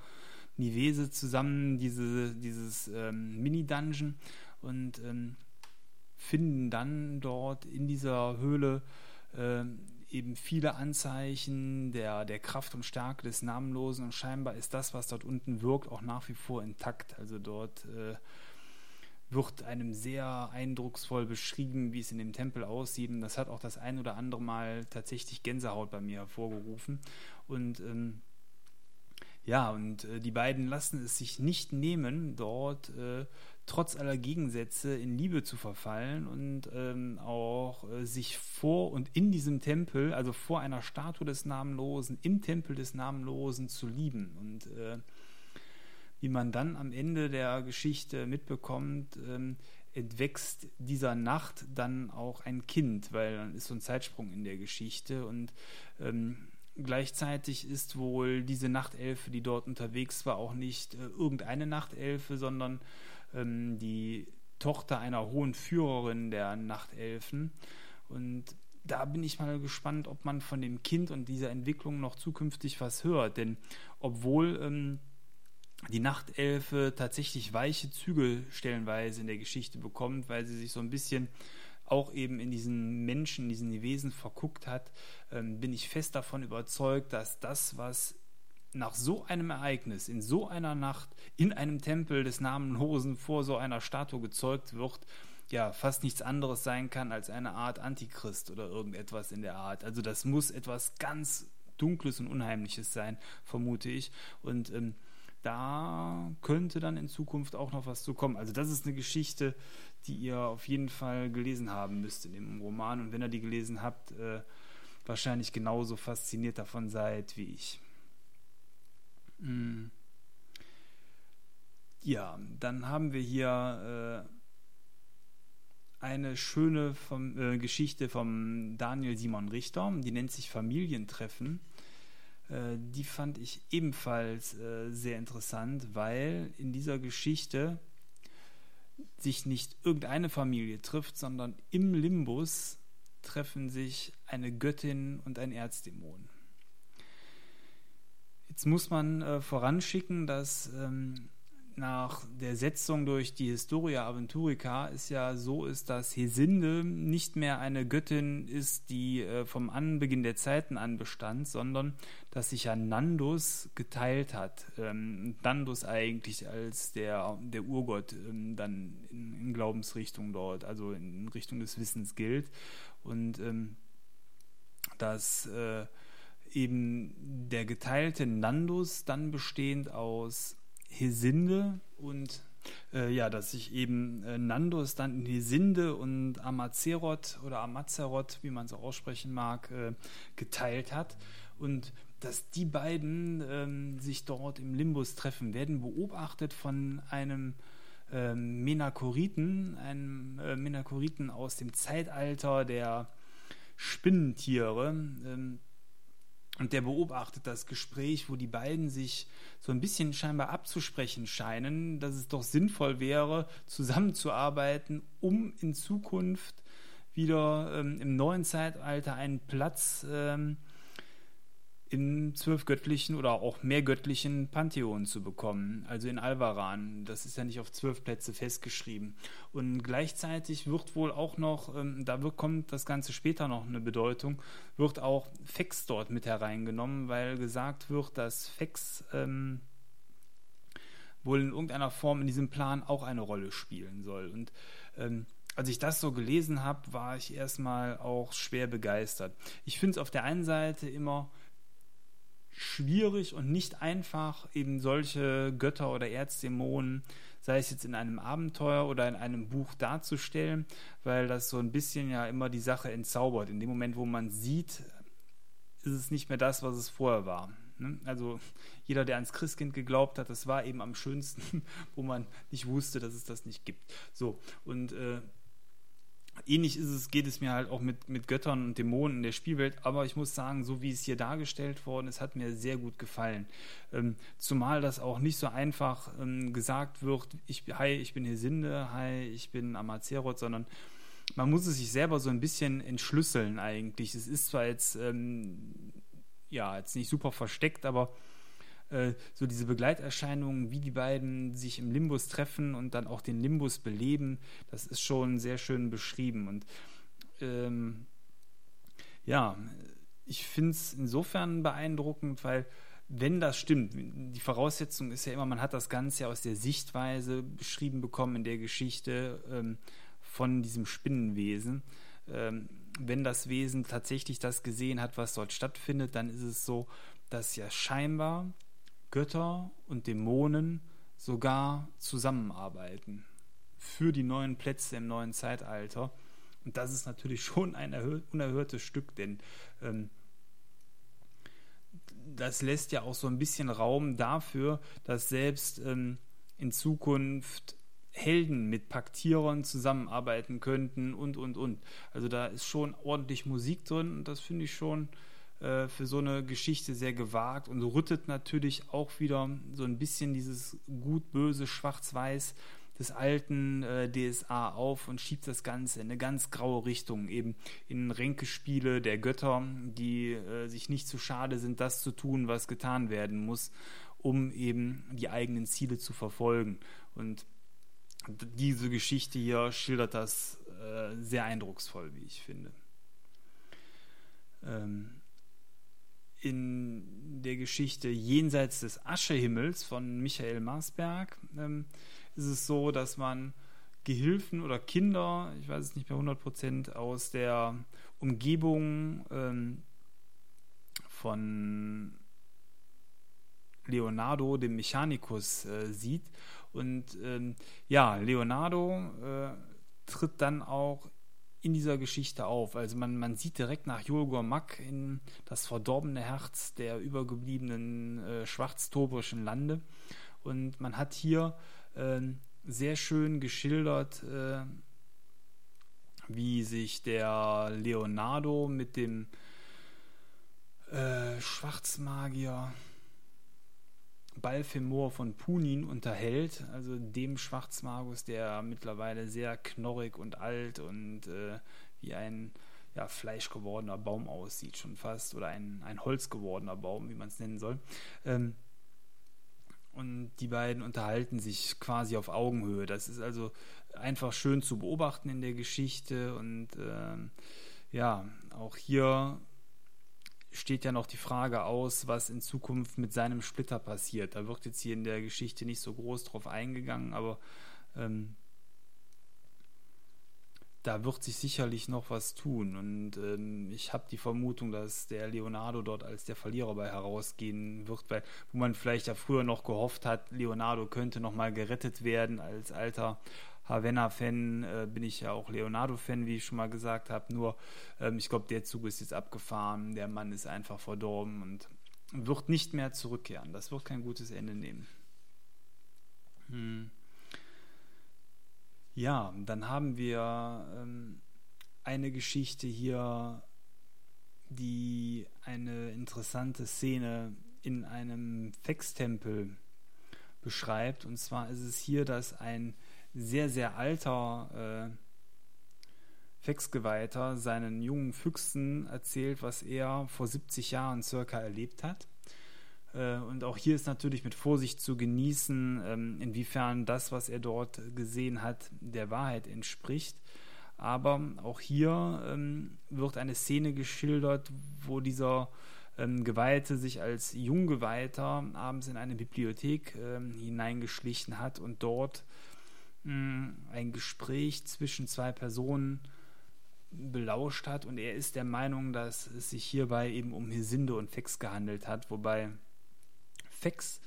[SPEAKER 1] Nivese zusammen, diese, dieses ähm, Mini-Dungeon und ähm, finden dann dort in dieser Höhle äh, eben viele Anzeichen der, der Kraft und Stärke des Namenlosen und scheinbar ist das, was dort unten wirkt, auch nach wie vor intakt. Also dort äh, wird einem sehr eindrucksvoll beschrieben, wie es in dem Tempel aussieht. Und das hat auch das ein oder andere Mal tatsächlich Gänsehaut bei mir hervorgerufen. Und ähm, ja, und äh, die beiden lassen es sich nicht nehmen, dort äh, trotz aller Gegensätze in Liebe zu verfallen und ähm, auch äh, sich vor und in diesem Tempel, also vor einer Statue des Namenlosen, im Tempel des Namenlosen zu lieben. Und äh, wie man dann am Ende der Geschichte mitbekommt, ähm, entwächst dieser Nacht dann auch ein Kind, weil dann ist so ein Zeitsprung in der Geschichte und ähm, gleichzeitig ist wohl diese Nachtelfe, die dort unterwegs war, auch nicht äh, irgendeine Nachtelfe, sondern ähm, die Tochter einer hohen Führerin der Nachtelfen. Und da bin ich mal gespannt, ob man von dem Kind und dieser Entwicklung noch zukünftig was hört. Denn obwohl ähm, die Nachtelfe tatsächlich weiche Züge stellenweise in der Geschichte bekommt, weil sie sich so ein bisschen auch eben in diesen Menschen, diesen Wesen verguckt hat, ähm, bin ich fest davon überzeugt, dass das, was nach so einem Ereignis, in so einer Nacht, in einem Tempel des Namenlosen vor so einer Statue gezeugt wird, ja, fast nichts anderes sein kann als eine Art Antichrist oder irgendetwas in der Art. Also das muss etwas ganz Dunkles und Unheimliches sein, vermute ich. Und ähm, da könnte dann in Zukunft auch noch was zu kommen. Also das ist eine Geschichte, die ihr auf jeden Fall gelesen haben müsst in dem Roman. Und wenn ihr die gelesen habt, äh, wahrscheinlich genauso fasziniert davon seid wie ich. Mhm. Ja, dann haben wir hier äh, eine schöne vom, äh, Geschichte vom Daniel Simon Richter, die nennt sich Familientreffen. Äh, die fand ich ebenfalls äh, sehr interessant, weil in dieser Geschichte sich nicht irgendeine Familie trifft, sondern im Limbus treffen sich eine Göttin und ein Erzdämon. Jetzt muss man äh, voranschicken, dass ähm, nach der Setzung durch die Historia Aventurica es ja so ist, dass Hesinde nicht mehr eine Göttin ist, die äh, vom Anbeginn der Zeiten an bestand, sondern dass sich ja Nandus geteilt hat. Ähm, Nandus eigentlich als der, der Urgott ähm, dann in, in, Glaubensrichtung dort, also in Richtung des Wissens gilt. Und ähm, dass äh, eben der geteilte Nandus dann bestehend aus Hesinde und äh, ja, dass sich eben äh, Nandus dann in Hesinde und Amazeroth oder Amazeroth, wie man auch aussprechen mag, äh, geteilt hat und dass die beiden ähm, sich dort im Limbus treffen, werden beobachtet von einem ähm, Menakoriten, einem äh, Menakoriten aus dem Zeitalter der Spinnentiere. Ähm, und der beobachtet das Gespräch, wo die beiden sich so ein bisschen scheinbar abzusprechen scheinen, dass es doch sinnvoll wäre, zusammenzuarbeiten, um in Zukunft wieder ähm, im neuen Zeitalter einen Platz ähm, im zwölfgöttlichen oder auch mehrgöttlichen Pantheon zu bekommen, also in Alvaran. Das ist ja nicht auf zwölf Plätze festgeschrieben. Und gleichzeitig wird wohl auch noch, ähm, da kommt das Ganze später noch eine Bedeutung, wird auch Fex dort mit hereingenommen, weil gesagt wird, dass Fex ähm, wohl in irgendeiner Form in diesem Plan auch eine Rolle spielen soll. Und ähm, als ich das so gelesen habe, war ich erstmal auch schwer begeistert. Ich finde es auf der einen Seite immer schwierig und nicht einfach, eben solche Götter oder Erzdämonen, sei es jetzt in einem Abenteuer oder in einem Buch darzustellen, weil das so ein bisschen ja immer die Sache entzaubert. In dem Moment, wo man sieht, ist es nicht mehr das, was es vorher war. Ne? Also jeder, der ans Christkind geglaubt hat, das war eben am schönsten, wo man nicht wusste, dass es das nicht gibt. So, und äh, ähnlich ist es, geht es mir halt auch mit, mit Göttern und Dämonen in der Spielwelt, aber ich muss sagen, so wie es hier dargestellt worden ist, hat mir sehr gut gefallen. Ähm, zumal das auch nicht so einfach ähm, gesagt wird, ich, hi, ich bin Hesinde, hi, ich bin Amazeroth, sondern man muss es sich selber so ein bisschen entschlüsseln eigentlich. Es ist zwar jetzt, ähm, ja, jetzt nicht super versteckt, aber äh, so diese Begleiterscheinungen, wie die beiden sich im Limbus treffen und dann auch den Limbus beleben, das ist schon sehr schön beschrieben. Und ähm, ja, ich finde es insofern beeindruckend, weil wenn das stimmt, die Voraussetzung ist ja immer, man hat das Ganze aus der Sichtweise beschrieben bekommen in der Geschichte ähm, von diesem Spinnenwesen. Ähm, wenn das Wesen tatsächlich das gesehen hat, was dort stattfindet, dann ist es so, dass ja scheinbar Götter und Dämonen sogar zusammenarbeiten für die neuen Plätze im neuen Zeitalter. Und das ist natürlich schon ein unerhörtes Stück, denn ähm, das lässt ja auch so ein bisschen Raum dafür, dass selbst ähm, in Zukunft Helden mit Paktierern zusammenarbeiten könnten und, und, und. Also da ist schon ordentlich Musik drin und das finde ich schon äh, für so eine Geschichte sehr gewagt und rüttet natürlich auch wieder so ein bisschen dieses gut-böse Schwarz-Weiß des alten äh, DSA auf und schiebt das Ganze in eine ganz graue Richtung, eben in Ränkespiele der Götter, die äh, sich nicht zu schade sind, das zu tun, was getan werden muss, um eben die eigenen Ziele zu verfolgen. Und diese Geschichte hier schildert das äh, sehr eindrucksvoll, wie ich finde. Ähm, in der Geschichte Jenseits des Aschehimmels von Michael Marsberg ähm, ist es so, dass man Gehilfen oder Kinder, ich weiß es nicht mehr 100% aus der Umgebung ähm, von Leonardo, dem Mechanicus, äh, sieht. Und ähm, ja, Leonardo äh, tritt dann auch in dieser Geschichte auf. Also man, man sieht direkt nach Julgor Mack in das verdorbene Herz der übergebliebenen äh, schwarztobrischen Lande. Und man hat hier äh, sehr schön geschildert, äh, wie sich der Leonardo mit dem äh, Schwarzmagier Balfemor von Punin unterhält, also dem Schwarzmagus, der mittlerweile sehr knorrig und alt und äh, wie ein ja, fleischgewordener Baum aussieht, schon fast, oder ein, ein Holz gewordener Baum, wie man es nennen soll. Ähm, und die beiden unterhalten sich quasi auf Augenhöhe. Das ist also einfach schön zu beobachten in der Geschichte und ähm, ja, auch hier steht ja noch die Frage aus, was in Zukunft mit seinem Splitter passiert. Da wird jetzt hier in der Geschichte nicht so groß drauf eingegangen, aber ähm, da wird sich sicherlich noch was tun. Und ähm, ich habe die Vermutung, dass der Leonardo dort als der Verlierer bei herausgehen wird, weil wo man vielleicht ja früher noch gehofft hat, Leonardo könnte noch mal gerettet werden als alter Havanna-Fan äh, bin ich ja auch Leonardo-Fan, wie ich schon mal gesagt habe. Nur, ähm, ich glaube, der Zug ist jetzt abgefahren. Der Mann ist einfach verdorben und wird nicht mehr zurückkehren. Das wird kein gutes Ende nehmen. Hm. Ja, dann haben wir ähm, eine Geschichte hier, die eine interessante Szene in einem Fex-Tempel beschreibt. Und zwar ist es hier, dass ein sehr, sehr alter äh, Fexgeweihter seinen jungen Füchsen erzählt, was er vor 70 Jahren circa erlebt hat. Äh, und auch hier ist natürlich mit Vorsicht zu genießen, ähm, inwiefern das, was er dort gesehen hat, der Wahrheit entspricht. Aber auch hier ähm, wird eine Szene geschildert, wo dieser ähm, Geweihte sich als Junggeweihter abends in eine Bibliothek hineingeschlichen hat und dort ein Gespräch zwischen zwei Personen belauscht hat und er ist der Meinung, dass es sich hierbei eben um Hesinde und Fex gehandelt hat, wobei Fex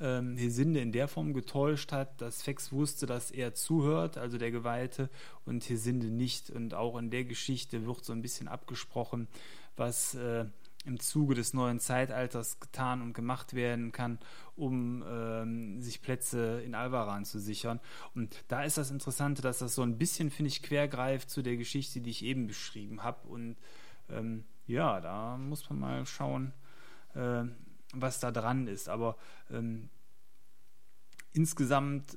[SPEAKER 1] ähm, Hesinde in der Form getäuscht hat, dass Fex wusste, dass er zuhört, also der Geweihte, und Hesinde nicht. Und auch in der Geschichte wird so ein bisschen abgesprochen, was äh, im Zuge des neuen Zeitalters getan und gemacht werden kann, um ähm, sich Plätze in Alvaran zu sichern. Und da ist das Interessante, dass das so ein bisschen, finde ich, quergreift zu der Geschichte, die ich eben beschrieben habe. Und ähm, ja, da muss man mal schauen, äh, was da dran ist. Aber ähm, insgesamt,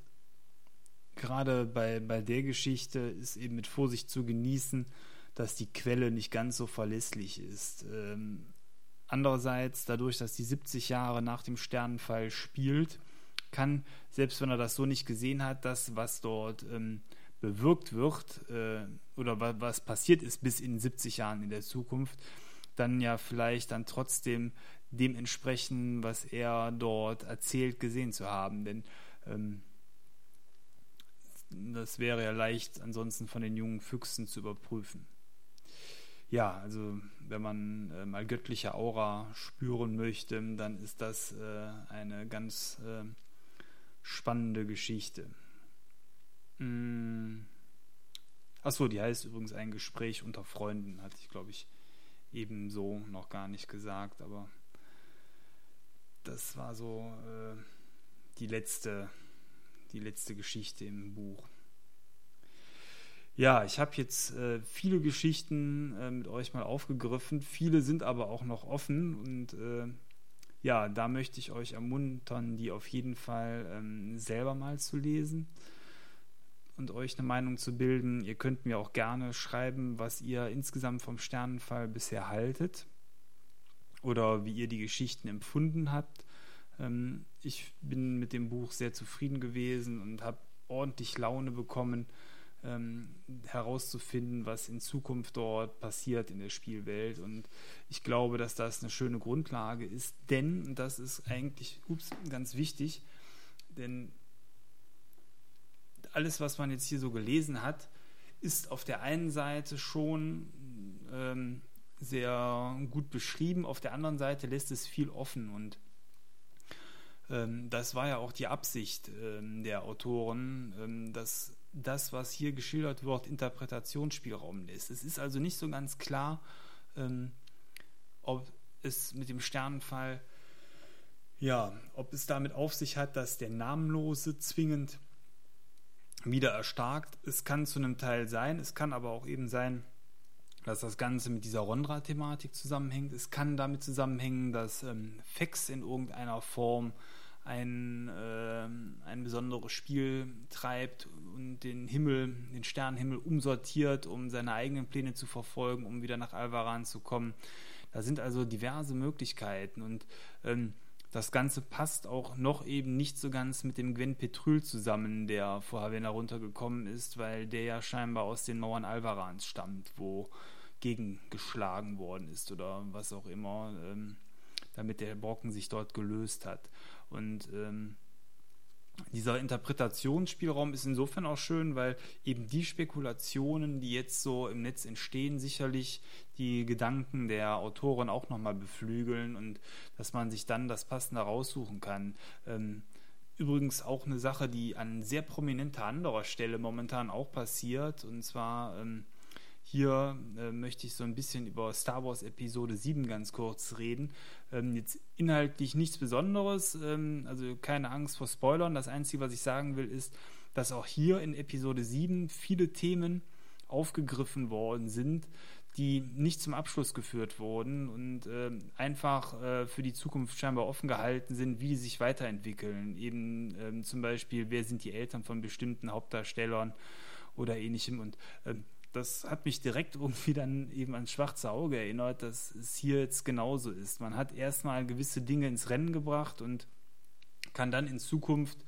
[SPEAKER 1] gerade bei, bei der Geschichte, ist eben mit Vorsicht zu genießen, dass die Quelle nicht ganz so verlässlich ist. Ähm, andererseits, dadurch, dass die 70 Jahre nach dem Sternenfall spielt, kann, selbst wenn er das so nicht gesehen hat, das, was dort ähm, bewirkt wird äh, oder was, was passiert ist bis in 70 Jahren in der Zukunft, dann ja vielleicht dann trotzdem dem entsprechen, was er dort erzählt, gesehen zu haben. Denn ähm, das wäre ja leicht ansonsten von den jungen Füchsen zu überprüfen. Ja, also wenn man äh, mal göttliche Aura spüren möchte, dann ist das äh, eine ganz äh, spannende Geschichte. Mm. Achso, die heißt übrigens ein Gespräch unter Freunden, hatte ich glaube ich ebenso noch gar nicht gesagt, aber das war so äh, die letzte, die letzte Geschichte im Buch. Ja, ich habe jetzt äh, viele Geschichten äh, mit euch mal aufgegriffen. Viele sind aber auch noch offen und äh, ja, da möchte ich euch ermuntern, die auf jeden Fall ähm, selber mal zu lesen und euch eine Meinung zu bilden. Ihr könnt mir auch gerne schreiben, was ihr insgesamt vom Sternenfall bisher haltet oder wie ihr die Geschichten empfunden habt. Ähm, ich bin mit dem Buch sehr zufrieden gewesen und habe ordentlich Laune bekommen, ähm, herauszufinden, was in Zukunft dort passiert in der Spielwelt. Und ich glaube, dass das eine schöne Grundlage ist, denn, und das ist eigentlich ups, ganz wichtig, denn alles, was man jetzt hier so gelesen hat, ist auf der einen Seite schon ähm, sehr gut beschrieben, auf der anderen Seite lässt es viel offen und ähm, das war ja auch die Absicht ähm, der Autoren, ähm, dass das, was hier geschildert wird, Interpretationsspielraum lässt. Es ist also nicht so ganz klar, ob es mit dem Sternenfall, ja, ob es damit auf sich hat, dass der Namenlose zwingend wieder erstarkt. Es kann zu einem Teil sein, es kann aber auch eben sein, dass das Ganze mit dieser Rondra-Thematik zusammenhängt. Es kann damit zusammenhängen, dass ähm, Fex in irgendeiner Form ein, äh, ein besonderes Spiel treibt und den Himmel, den Sternenhimmel umsortiert, um seine eigenen Pläne zu verfolgen, um wieder nach Alvaran zu kommen. Da sind also diverse Möglichkeiten und ähm, das Ganze passt auch noch eben nicht so ganz mit dem Gwen Petrül zusammen, der vor Havana runtergekommen ist, weil der ja scheinbar aus den Mauern Alvarans stammt, wo gegengeschlagen worden ist oder was auch immer, ähm, damit der Brocken sich dort gelöst hat. Und ähm, dieser Interpretationsspielraum ist insofern auch schön, weil eben die Spekulationen, die jetzt so im Netz entstehen, sicherlich die Gedanken der Autoren auch nochmal beflügeln und dass man sich dann das Passende raussuchen kann. Ähm, übrigens auch eine Sache, die an sehr prominenter anderer Stelle momentan auch passiert, und zwar ähm, hier äh, möchte ich so ein bisschen über Star Wars Episode 7 ganz kurz reden. Ähm, jetzt inhaltlich nichts Besonderes, ähm, also keine Angst vor Spoilern. Das Einzige, was ich sagen will, ist, dass auch hier in Episode 7 viele Themen aufgegriffen worden sind, die nicht zum Abschluss geführt wurden und äh, einfach äh, für die Zukunft scheinbar offen gehalten sind, wie die sich weiterentwickeln. Eben ähm, zum Beispiel, wer sind die Eltern von bestimmten Hauptdarstellern oder ähnlichem. Und äh, das hat mich direkt irgendwie dann eben ans schwarze Auge erinnert, dass es hier jetzt genauso ist. Man hat erstmal gewisse Dinge ins Rennen gebracht und kann dann in Zukunft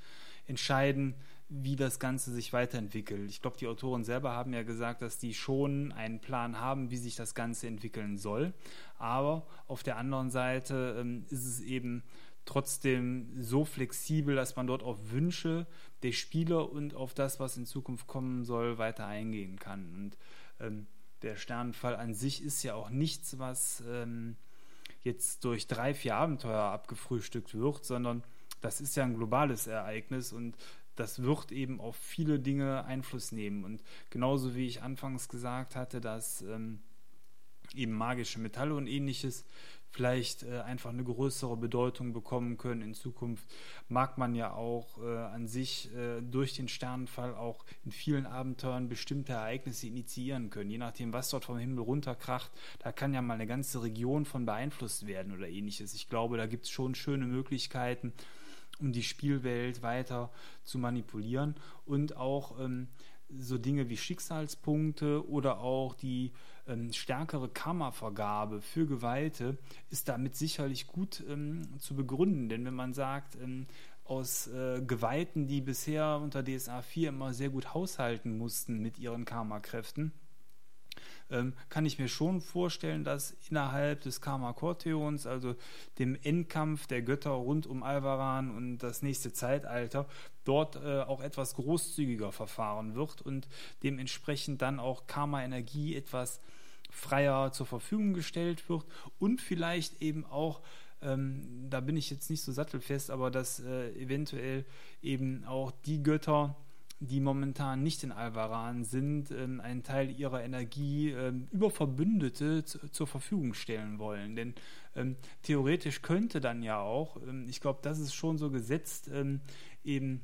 [SPEAKER 1] entscheiden, wie das Ganze sich weiterentwickelt. Ich glaube, die Autoren selber haben ja gesagt, dass die schon einen Plan haben, wie sich das Ganze entwickeln soll. Aber auf der anderen Seite ähm, ist es eben trotzdem so flexibel, dass man dort auf Wünsche der Spieler und auf das, was in Zukunft kommen soll, weiter eingehen kann. Und ähm, der Sternenfall an sich ist ja auch nichts, was ähm, jetzt durch drei, vier Abenteuer abgefrühstückt wird, sondern das ist ja ein globales Ereignis und das wird eben auf viele Dinge Einfluss nehmen. Und genauso wie ich anfangs gesagt hatte, dass ähm, eben magische Metalle und ähnliches vielleicht äh, einfach eine größere Bedeutung bekommen können. In Zukunft mag man ja auch äh, an sich äh, durch den Sternenfall auch in vielen Abenteuern bestimmte Ereignisse initiieren können. Je nachdem, was dort vom Himmel runterkracht, da kann ja mal eine ganze Region von beeinflusst werden oder ähnliches. Ich glaube, da gibt es schon schöne Möglichkeiten, um die Spielwelt weiter zu manipulieren und auch ähm, so Dinge wie Schicksalspunkte oder auch die ähm, stärkere Kammervergabe für Geweihte ist damit sicherlich gut ähm, zu begründen. Denn wenn man sagt, ähm, aus äh, Geweihten, die bisher unter DSA 4 immer sehr gut haushalten mussten mit ihren Karma-Kräften, ähm, kann ich mir schon vorstellen, dass innerhalb des Karma Corteons, also dem Endkampf der Götter rund um Alvaran und das nächste Zeitalter, dort äh, auch etwas großzügiger verfahren wird und dementsprechend dann auch Karma-Energie etwas freier zur Verfügung gestellt wird und vielleicht eben auch ähm, da bin ich jetzt nicht so sattelfest, aber dass äh, eventuell eben auch die Götter, die momentan nicht in Alvaran sind, ähm, einen Teil ihrer Energie ähm, über Verbündete zur Verfügung stellen wollen. Denn ähm, theoretisch könnte dann ja auch, ähm, ich glaube, das ist schon so gesetzt, ähm, eben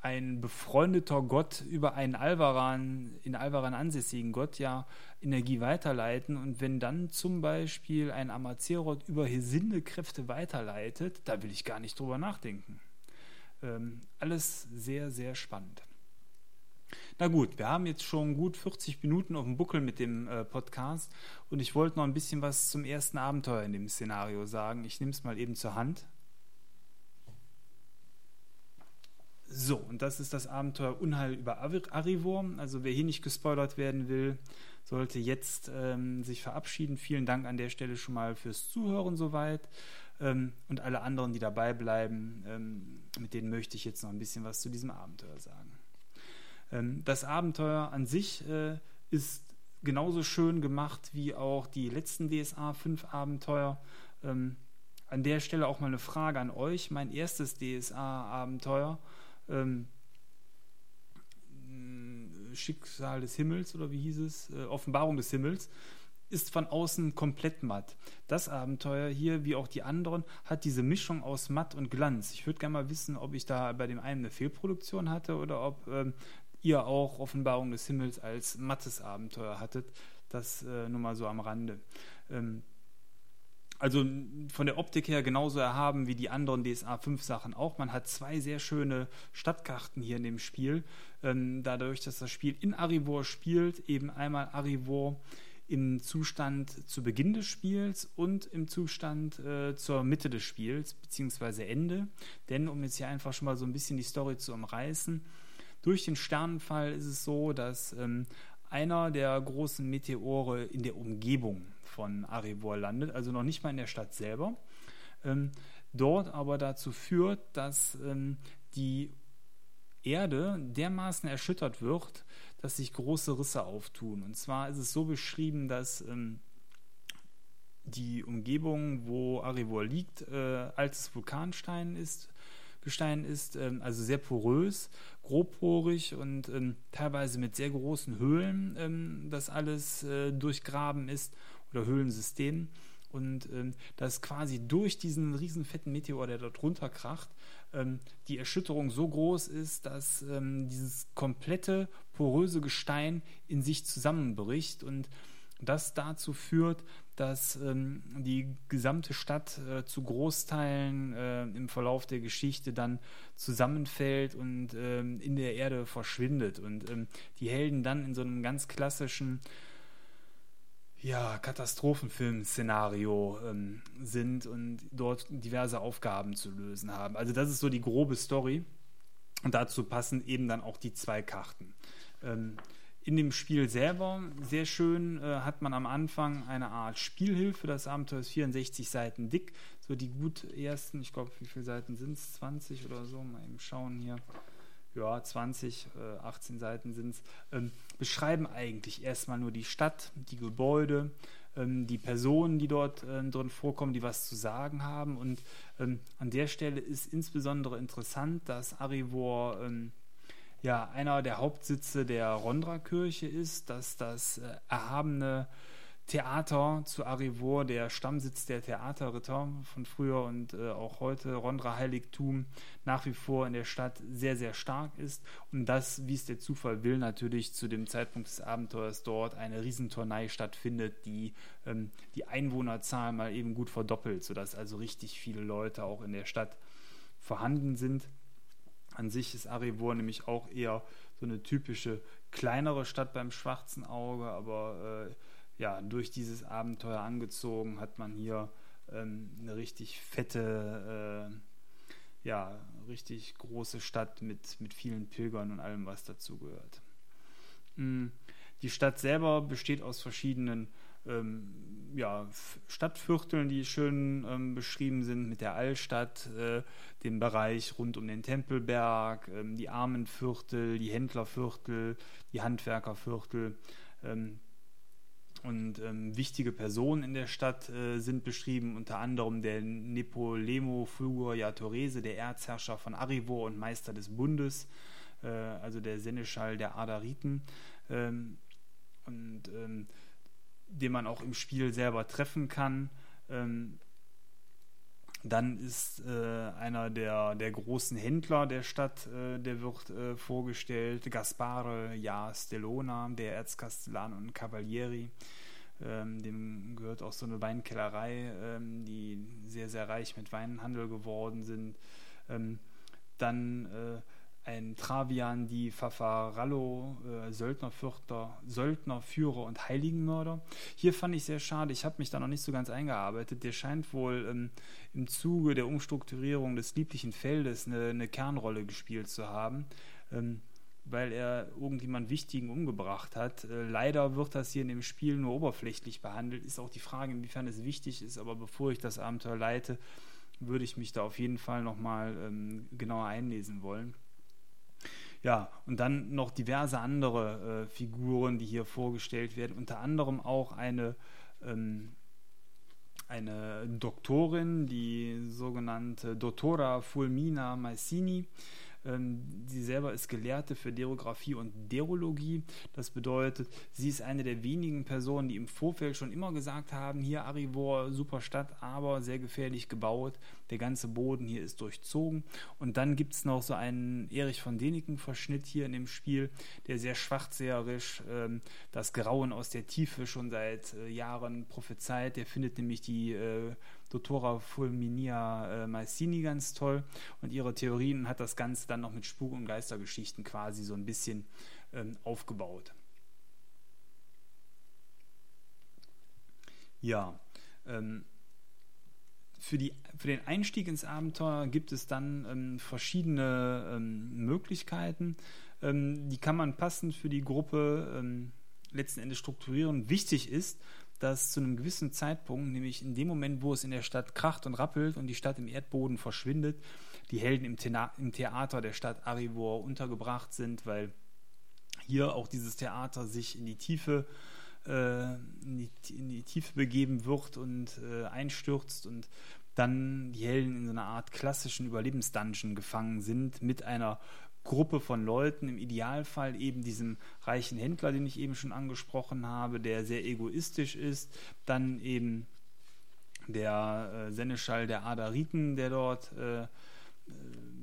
[SPEAKER 1] ein befreundeter Gott über einen Alvaran, in Alvaran ansässigen Gott ja Energie weiterleiten. Und wenn dann zum Beispiel ein Amazeroth über Hesinde-Kräfte weiterleitet, da will ich gar nicht drüber nachdenken. Ähm, alles sehr, sehr spannend. Na gut, wir haben jetzt schon gut 40 Minuten auf dem Buckel mit dem äh, Podcast und ich wollte noch ein bisschen was zum ersten Abenteuer in dem Szenario sagen. Ich nehme es mal eben zur Hand. So, und das ist das Abenteuer Unheil über Arivor. Also wer hier nicht gespoilert werden will, sollte jetzt ähm, sich verabschieden. Vielen Dank an der Stelle schon mal fürs Zuhören soweit. Ähm, und alle anderen, die dabei bleiben, ähm, mit denen möchte ich jetzt noch ein bisschen was zu diesem Abenteuer sagen. Ähm, das Abenteuer an sich äh, ist genauso schön gemacht wie auch die letzten DSA 5 Abenteuer. Ähm, an der Stelle auch mal eine Frage an euch. Mein erstes DSA-Abenteuer, ähm, Schicksal des Himmels oder wie hieß es? Äh, Offenbarung des Himmels, ist von außen komplett matt. Das Abenteuer hier, wie auch die anderen, hat diese Mischung aus matt und Glanz. Ich würde gerne mal wissen, ob ich da bei dem einen eine Fehlproduktion hatte oder ob ähm, ihr auch Offenbarung des Himmels als mattes Abenteuer hattet. Das äh, nur mal so am Rande. Ähm, also von der Optik her genauso erhaben wie die anderen DSA 5 Sachen auch. Man hat zwei sehr schöne Stadtkarten hier in dem Spiel. Ähm, dadurch, dass das Spiel in Arivor spielt, eben einmal Arivor im Zustand zu Beginn des Spiels und im Zustand äh, zur Mitte des Spiels, beziehungsweise Ende. Denn, um jetzt hier einfach schon mal so ein bisschen die Story zu umreißen, durch den Sternenfall ist es so, dass ähm, einer der großen Meteore in der Umgebung von Arivor landet, also noch nicht mal in der Stadt selber. Ähm, dort aber dazu führt, dass ähm, die Erde dermaßen erschüttert wird, dass sich große Risse auftun. Und zwar ist es so beschrieben, dass ähm, die Umgebung, wo Arivor liegt, äh, altes Vulkanstein ist, Gestein ist, ähm, also sehr porös, grobporig und ähm, teilweise mit sehr großen Höhlen, ähm, das alles äh, durchgraben ist oder Höhlensystem. Und ähm, dass quasi durch diesen riesen fetten Meteor, der dort runterkracht, ähm, die Erschütterung so groß ist, dass ähm, dieses komplette poröse Gestein in sich zusammenbricht und das dazu führt, dass ähm, die gesamte Stadt äh, zu Großteilen äh, im Verlauf der Geschichte dann zusammenfällt und ähm, in der Erde verschwindet und ähm, die Helden dann in so einem ganz klassischen ja, Katastrophenfilm-Szenario ähm, sind und dort diverse Aufgaben zu lösen haben. Also das ist so die grobe Story und dazu passen eben dann auch die zwei Karten. Ähm, in dem Spiel selber, sehr schön, äh, hat man am Anfang eine Art Spielhilfe. Das Abenteuer ist 64 Seiten dick. So die gut ersten, ich glaube, wie viele Seiten sind es? 20 oder so. Mal eben schauen hier ja, 20, äh, 18 Seiten sind es, ähm, beschreiben eigentlich erstmal nur die Stadt, die Gebäude, ähm, die Personen, die dort äh, drin vorkommen, die was zu sagen haben. Und ähm, an der Stelle ist insbesondere interessant, dass Arivor ähm, ja einer der Hauptsitze der Rondra-Kirche ist, dass das äh, erhabene Theater zu Arivor, der Stammsitz der Theaterritter von früher und äh, auch heute, Rondra Heiligtum, nach wie vor in der Stadt sehr, sehr stark ist. Und das, wie es der Zufall will, natürlich zu dem Zeitpunkt des Abenteuers dort eine Riesenturnei stattfindet, die ähm, die Einwohnerzahl mal eben gut verdoppelt, sodass also richtig viele Leute auch in der Stadt vorhanden sind. An sich ist Arivor nämlich auch eher so eine typische kleinere Stadt beim schwarzen Auge, aber äh, ja, durch dieses Abenteuer angezogen hat man hier ähm, eine richtig fette, äh, ja, richtig große Stadt mit, mit vielen Pilgern und allem, was dazugehört. Mhm. Die Stadt selber besteht aus verschiedenen ähm, ja, Stadtvierteln, die schön ähm, beschrieben sind, mit der Altstadt, äh, dem Bereich rund um den Tempelberg, ähm, die Armenviertel, die Händlerviertel, die Handwerkerviertel. Und ähm, wichtige Personen in der Stadt äh, sind beschrieben, unter anderem der Nepolemo Fulgur Torese, der Erzherrscher von Arivor und Meister des Bundes, äh, also der Seneschall der Adariten, ähm, und ähm, den man auch im Spiel selber treffen kann. Ähm, dann ist äh, einer der, der großen Händler der Stadt, äh, der wird äh, vorgestellt, Gaspare Ja Stellona, der Erzkastellan und Cavalieri. Ähm, dem gehört auch so eine Weinkellerei, ähm, die sehr, sehr reich mit Weinhandel geworden sind. Ähm, dann äh, ein Travian di Fafarallo, äh, Söldnerführer, Söldnerführer und Heiligenmörder. Hier fand ich sehr schade, ich habe mich da noch nicht so ganz eingearbeitet. Der scheint wohl ähm, im Zuge der Umstrukturierung des lieblichen Feldes eine, eine Kernrolle gespielt zu haben. Ähm, weil er irgendjemand Wichtigen umgebracht hat. Äh, leider wird das hier in dem Spiel nur oberflächlich behandelt. Ist auch die Frage, inwiefern es wichtig ist, aber bevor ich das Abenteuer leite, würde ich mich da auf jeden Fall nochmal ähm, genauer einlesen wollen. Ja, und dann noch diverse andere äh, Figuren, die hier vorgestellt werden, unter anderem auch eine, ähm, eine Doktorin, die sogenannte Dottora Fulmina Massini. Ähm, sie selber ist Gelehrte für Derographie und Derologie. Das bedeutet, sie ist eine der wenigen Personen, die im Vorfeld schon immer gesagt haben, hier Arivor, super Stadt, aber sehr gefährlich gebaut. Der ganze Boden hier ist durchzogen. Und dann gibt es noch so einen Erich von Däniken-Verschnitt hier in dem Spiel, der sehr schwachseherisch ähm, das Grauen aus der Tiefe schon seit äh, Jahren prophezeit. Der findet nämlich die äh, Dottora Fulminia äh, Massini ganz toll und ihre Theorien hat das Ganze dann noch mit Spuk- und Geistergeschichten quasi so ein bisschen ähm, aufgebaut. Ja, ähm, für, die, für den Einstieg ins Abenteuer gibt es dann ähm, verschiedene ähm, Möglichkeiten. Ähm, die kann man passend für die Gruppe ähm, letzten Endes strukturieren. Wichtig ist, dass zu einem gewissen Zeitpunkt, nämlich in dem Moment, wo es in der Stadt kracht und rappelt und die Stadt im Erdboden verschwindet, die Helden im, Thena im Theater der Stadt Arivor untergebracht sind, weil hier auch dieses Theater sich in die Tiefe äh, in, die, in, die, Tiefe begeben wird und äh, einstürzt und dann die Helden in so einer Art klassischen Überlebensdungeon gefangen sind mit einer Gruppe von Leuten, im Idealfall eben diesem reichen Händler, den ich eben schon angesprochen habe, der sehr egoistisch ist, dann eben der äh, Seneschall der Adariten, der dort äh,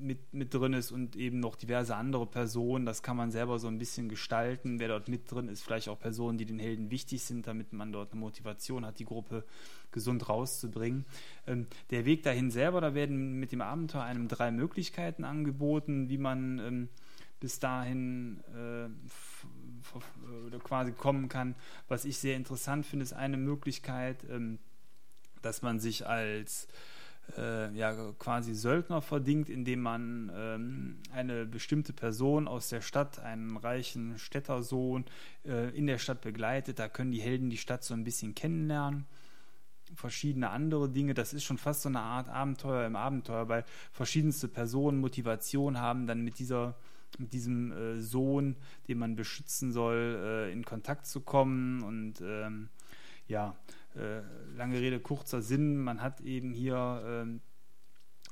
[SPEAKER 1] mit, mit drin ist und eben noch diverse andere Personen. Das kann man selber so ein bisschen gestalten. Wer dort mit drin ist, vielleicht auch Personen, die den Helden wichtig sind, damit man dort eine Motivation hat, die Gruppe gesund rauszubringen. Ähm, der Weg dahin selber, da werden mit dem Abenteuer einem drei Möglichkeiten angeboten, wie man ähm, bis dahin äh, quasi kommen kann. Was ich sehr interessant finde, ist eine Möglichkeit, ähm, dass man sich als äh, ja, quasi Söldner verdingt, indem man ähm, eine bestimmte Person aus der Stadt, einen reichen Städtersohn, äh, in der Stadt begleitet. Da können die Helden die Stadt so ein bisschen kennenlernen. Verschiedene andere Dinge, das ist schon fast so eine Art Abenteuer im Abenteuer, weil verschiedenste Personen Motivation haben, dann mit dieser mit diesem äh, Sohn, den man beschützen soll, äh, in Kontakt zu kommen und ähm, ja, äh, lange Rede, kurzer Sinn, man hat eben hier ähm,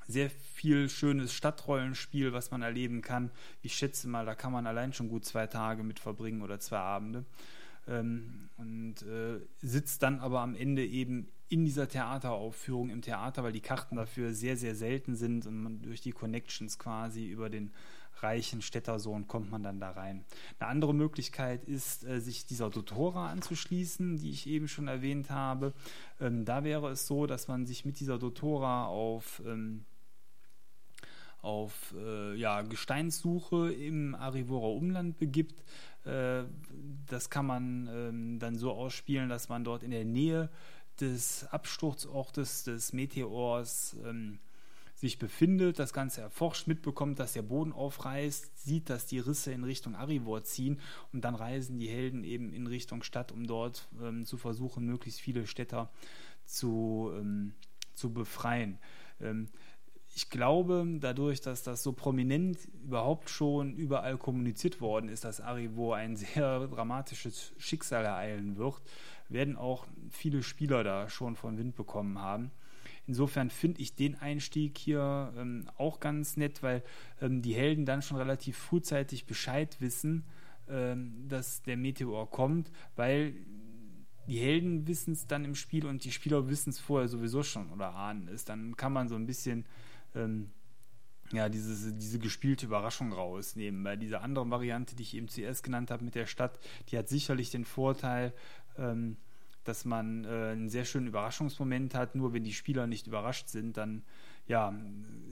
[SPEAKER 1] sehr viel schönes Stadtrollenspiel, was man erleben kann. Ich schätze mal, da kann man allein schon gut zwei Tage mit verbringen oder zwei Abende. ähm, und äh, sitzt dann aber am Ende eben in dieser Theateraufführung im Theater, weil die Karten dafür sehr, sehr selten sind und man durch die Connections quasi über den reichen Städtersohn kommt man dann da rein. Eine andere Möglichkeit ist, äh, sich dieser Dotora anzuschließen, die ich eben schon erwähnt habe. Ähm, da wäre es so, dass man sich mit dieser Dotora auf ähm, auf äh, ja, Gesteinssuche im Arivora Umland begibt. Äh, das kann man ähm, dann so ausspielen, dass man dort in der Nähe des Absturzortes des Meteors ähm, sich befindet, das Ganze erforscht, mitbekommt, dass der Boden aufreißt, sieht, dass die Risse in Richtung Arivor ziehen und dann reisen die Helden eben in Richtung Stadt, um dort ähm, zu versuchen, möglichst viele Städter zu, ähm, zu befreien. Ähm, ich glaube, dadurch, dass das so prominent überhaupt schon überall kommuniziert worden ist, dass Arivor ein sehr dramatisches Schicksal ereilen wird, werden auch viele Spieler da schon von Wind bekommen haben. Insofern finde ich den Einstieg hier ähm, auch ganz nett, weil ähm, die Helden dann schon relativ frühzeitig Bescheid wissen, ähm, dass der Meteor kommt, weil die Helden wissen es dann im Spiel und die Spieler wissen es vorher sowieso schon oder ahnen es. Dann kann man so ein bisschen ähm, ja, diese, diese gespielte Überraschung rausnehmen. Bei dieser anderen Variante, die ich eben zuerst genannt habe mit der Stadt, die hat sicherlich den Vorteil, ähm, dass man äh, einen sehr schönen Überraschungsmoment hat. Nur wenn die Spieler nicht überrascht sind, dann ja,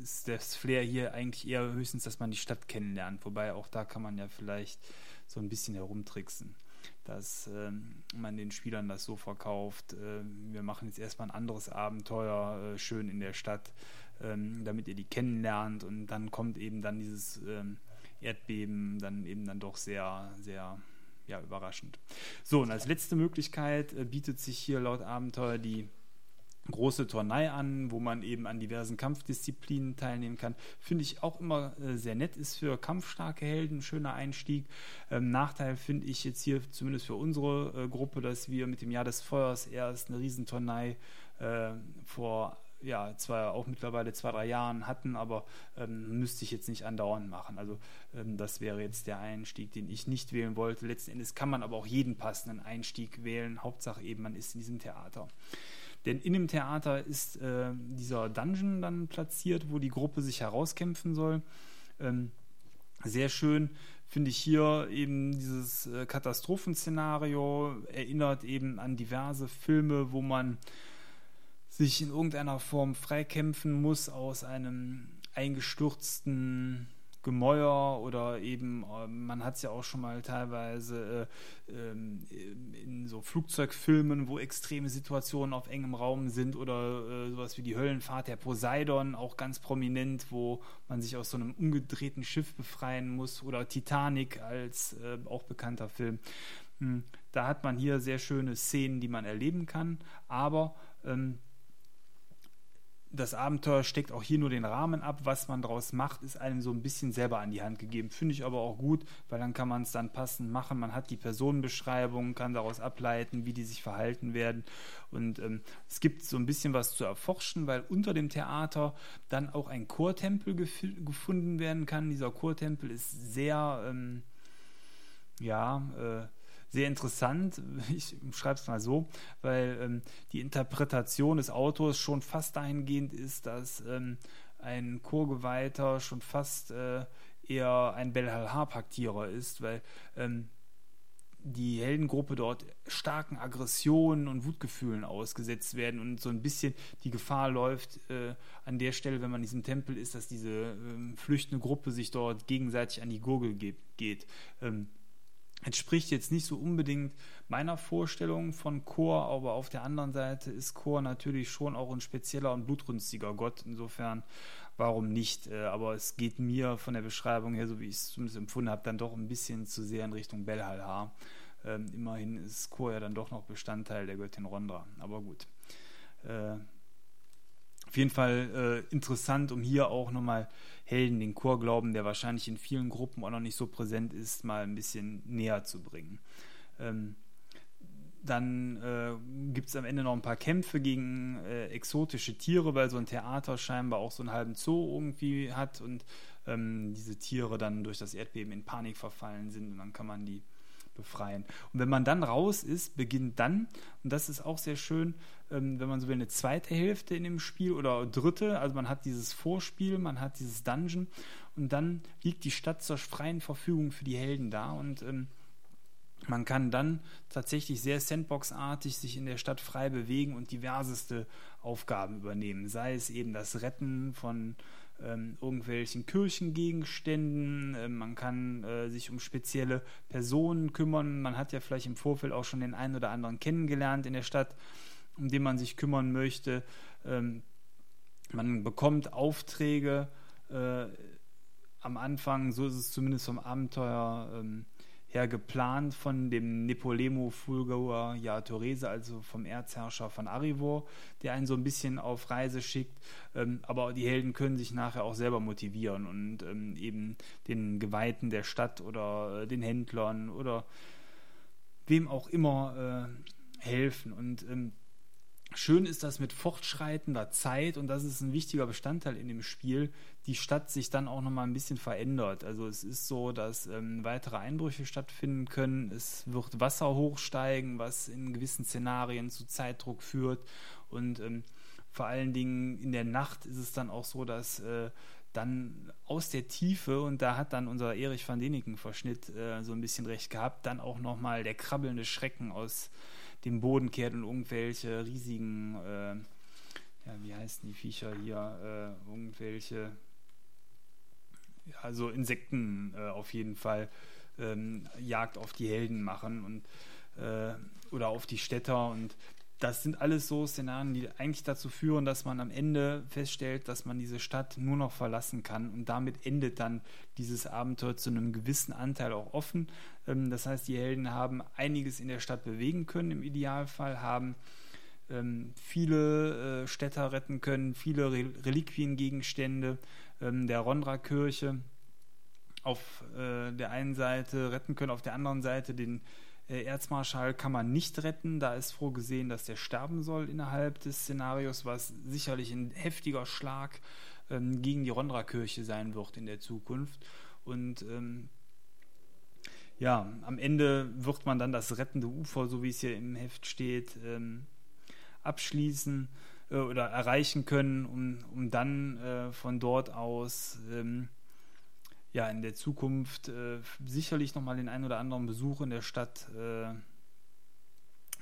[SPEAKER 1] ist das Flair hier eigentlich eher höchstens, dass man die Stadt kennenlernt. Wobei auch da kann man ja vielleicht so ein bisschen herumtricksen, dass äh, man den Spielern das so verkauft. Äh, wir machen jetzt erstmal ein anderes Abenteuer äh, schön in der Stadt, ähm, damit ihr die kennenlernt und dann kommt eben dann dieses ähm, Erdbeben dann eben dann doch sehr, sehr ja, überraschend. So, und als letzte Möglichkeit äh, bietet sich hier laut Abenteuer die große Turnei an, wo man eben an diversen Kampfdisziplinen teilnehmen kann. Finde ich auch immer äh, sehr nett, ist für kampfstarke Helden ein schöner Einstieg. Ähm, Nachteil finde ich jetzt hier zumindest für unsere äh, Gruppe, dass wir mit dem Jahr des Feuers erst eine Riesenturnei äh, vor ja, zwar auch mittlerweile zwei, drei Jahren hatten, aber ähm, müsste ich jetzt nicht andauernd machen. Also ähm, das wäre jetzt der Einstieg, den ich nicht wählen wollte. Letzten Endes kann man aber auch jeden passenden Einstieg wählen. Hauptsache eben, man ist in diesem Theater. Denn in dem Theater ist äh, dieser Dungeon dann platziert, wo die Gruppe sich herauskämpfen soll. Ähm, sehr schön finde ich hier eben dieses äh, Katastrophenszenario, erinnert eben an diverse Filme, wo man sich in irgendeiner Form freikämpfen muss aus einem eingestürzten Gemäuer oder eben, äh, man hat es ja auch schon mal teilweise äh, ähm, in so Flugzeugfilmen, wo extreme Situationen auf engem Raum sind oder äh, sowas wie die Höllenfahrt der Poseidon, auch ganz prominent, wo man sich aus so einem umgedrehten Schiff befreien muss oder Titanic als äh, auch bekannter Film. Hm, da hat man hier sehr schöne Szenen, die man erleben kann, aber ähm, das Abenteuer steckt auch hier nur den Rahmen ab. Was man daraus macht, ist einem so ein bisschen selber an die Hand gegeben. Finde ich aber auch gut, weil dann kann man es dann passend machen. Man hat die Personenbeschreibung, kann daraus ableiten, wie die sich verhalten werden. Und ähm, es gibt so ein bisschen was zu erforschen, weil unter dem Theater dann auch ein Chortempel gef gefunden werden kann. Dieser Chortempel ist sehr, ähm, ja, äh, sehr interessant. Ich schreibe es mal so, weil ähm, die Interpretation des Autors schon fast dahingehend ist, dass ähm, ein Chorgeweihter schon fast äh, eher ein Belhalhar-Paktierer ist, weil ähm, die Heldengruppe dort starken Aggressionen und Wutgefühlen ausgesetzt werden und so ein bisschen die Gefahr läuft äh, an der Stelle, wenn man in diesem Tempel ist, dass diese ähm, flüchtende Gruppe sich dort gegenseitig an die Gurgel geht. Ähm, entspricht jetzt nicht so unbedingt meiner Vorstellung von Chor, aber auf der anderen Seite ist Chor natürlich schon auch ein spezieller und blutrünstiger Gott. Insofern, warum nicht? Äh, aber es geht mir von der Beschreibung her, so wie ich es zumindest empfunden habe, dann doch ein bisschen zu sehr in Richtung Belhalhar. Ähm, immerhin ist Chor ja dann doch noch Bestandteil der Göttin Rondra. Aber gut. Äh, auf jeden Fall äh, interessant, um hier auch nochmal Helden, den Chorglauben, der wahrscheinlich in vielen Gruppen auch noch nicht so präsent ist, mal ein bisschen näher zu bringen. Ähm, dann äh, gibt es am Ende noch ein paar Kämpfe gegen äh, exotische Tiere, weil so ein Theater scheinbar auch so einen halben Zoo irgendwie hat und ähm, diese Tiere dann durch das Erdbeben in Panik verfallen sind und dann kann man die befreien. Und wenn man dann raus ist, beginnt dann, und das ist auch sehr schön, ähm, wenn man so will, eine zweite Hälfte in dem Spiel oder dritte, also man hat dieses Vorspiel, man hat dieses Dungeon und dann liegt die Stadt zur freien Verfügung für die Helden da und ähm, man kann dann tatsächlich sehr Sandbox-artig sich in der Stadt frei bewegen und diverseste Aufgaben übernehmen. Sei es eben das Retten von ähm, irgendwelchen Kirchengegenständen, äh, man kann äh, sich um spezielle Personen kümmern. Man hat ja vielleicht im Vorfeld auch schon den einen oder anderen kennengelernt in der Stadt, um den man sich kümmern möchte. Ähm, man bekommt Aufträge äh, am Anfang, so ist es zumindest vom Abenteuer. Ähm, her geplant von dem Nepolemo Fulgoa ja Torese, also vom Erzherrscher von Arivor, der einen so ein bisschen auf Reise schickt. Ähm, aber die Helden können sich nachher auch selber motivieren und ähm, eben den Geweihten der Stadt oder äh, den Händlern oder wem auch immer äh, helfen. Und ähm, Schön ist das mit fortschreitender Zeit und das ist ein wichtiger Bestandteil in dem Spiel, die Stadt sich dann auch nochmal ein bisschen verändert. Also es ist so, dass ähm, weitere Einbrüche stattfinden können, es wird Wasser hochsteigen, was in gewissen Szenarien zu Zeitdruck führt und ähm, vor allen Dingen in der Nacht ist es dann auch so, dass äh, dann aus der Tiefe, und da hat dann unser Erich van Deniken Verschnitt äh, so ein bisschen recht gehabt, dann auch nochmal der krabbelnde Schrecken aus den Boden kehrt und irgendwelche riesigen, äh, ja, wie heißen die Viecher hier, äh, irgendwelche, ja, so Insekten äh, auf jeden Fall ähm, Jagd auf die Helden machen und äh, oder auf die Städter und das sind alles so Szenarien, die eigentlich dazu führen, dass man am Ende feststellt, dass man diese Stadt nur noch verlassen kann und damit endet dann dieses Abenteuer zu einem gewissen Anteil auch offen. Ähm, das heißt, die Helden haben einiges in der Stadt bewegen können, im Idealfall haben ähm, viele äh, Städter retten können, viele Reliquiengegenstände ähm, der Rondra-Kirche auf äh, der einen Seite retten können, auf der anderen Seite den Erzmarschall kann man nicht retten. Da ist vorgesehen, dass der sterben soll innerhalb des Szenarios, was sicherlich ein heftiger Schlag ähm, gegen die Rondra-Kirche sein wird in der Zukunft. Und ähm, ja, am Ende wird man dann das rettende Ufer, so wie es hier im Heft steht, ähm, abschließen äh, oder erreichen können, um, um dann äh, von dort aus ähm, ja in der Zukunft äh, sicherlich nochmal den einen oder anderen Besuch in der Stadt, äh,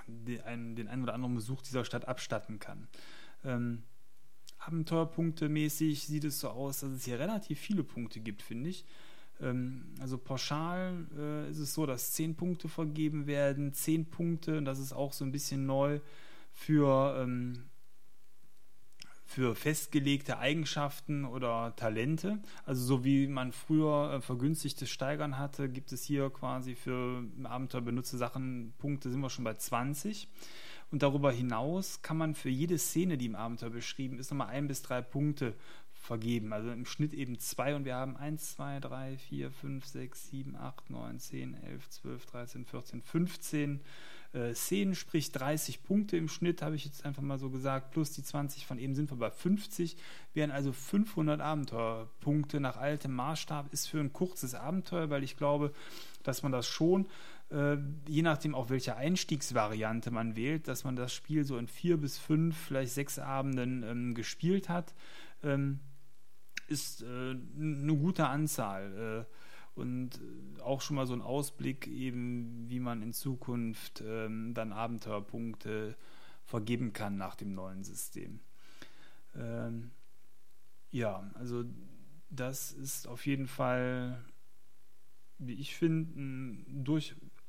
[SPEAKER 1] den, einen, den einen oder anderen Besuch dieser Stadt abstatten kann. Ähm, Abenteuerpunkte mäßig sieht es so aus, dass es hier relativ viele Punkte gibt, finde ich. Ähm, also pauschal äh, ist es so, dass 10 Punkte vergeben werden, 10 Punkte, und das ist auch so ein bisschen neu für ähm, für festgelegte Eigenschaften oder Talente. Also so wie man früher äh, vergünstigtes Steigern hatte, gibt es hier quasi für Abenteuer benutzte Sachen Punkte, sind wir schon bei 20. Und darüber hinaus kann man für jede Szene, die im Abenteuer beschrieben ist, nochmal ein bis drei Punkte vergeben. Also im Schnitt eben zwei und wir haben 1, 2, 3, 4, 5, 6, 7, 8, 9, 10, 11, 12, 13, 14, 15 äh, Szenen, sprich 30 Punkte im Schnitt, habe ich jetzt einfach mal so gesagt, plus die 20 von eben sind wir bei 50, wären also 500 Abenteuerpunkte nach altem Maßstab, ist für ein kurzes Abenteuer, weil ich glaube, dass man das schon, äh, je nachdem auch welche Einstiegsvariante man wählt, dass man das Spiel so in vier bis fünf, vielleicht sechs Abenden ähm, gespielt hat, ähm, ist äh, eine gute Anzahl. Äh, und äh, auch schon mal so ein Ausblick eben, wie man in Zukunft ähm, dann Abenteuerpunkte vergeben kann nach dem neuen System. Ähm, ja, also das ist auf jeden Fall, wie ich finde, ein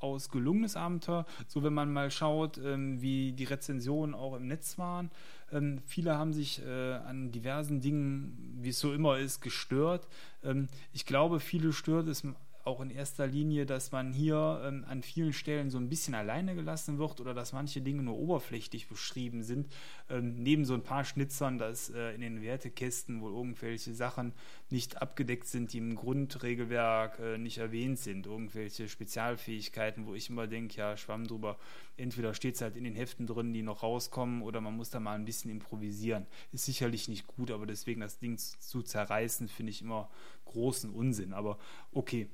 [SPEAKER 1] durchaus gelungenes Abenteuer. So, wenn man mal schaut, ähm, wie die Rezensionen auch im Netz waren, ähm, viele haben sich äh, an diversen Dingen, wie es so immer ist, gestört. Ähm, ich glaube, viele stört es auch in erster Linie, dass man hier ähm, an vielen Stellen so ein bisschen alleine gelassen wird oder dass manche Dinge nur oberflächlich beschrieben sind. Ähm, neben so ein paar Schnitzern, dass äh, in den Wertekästen wohl irgendwelche Sachen nicht abgedeckt sind, die im Grundregelwerk äh, nicht erwähnt sind. Irgendwelche Spezialfähigkeiten, wo ich immer denke, ja, schwamm drüber. Entweder steht es halt in den Heften drin, die noch rauskommen, oder man muss da mal ein bisschen improvisieren. Ist sicherlich nicht gut, aber deswegen das Ding zu zerreißen, finde ich immer großen Unsinn. Aber okay,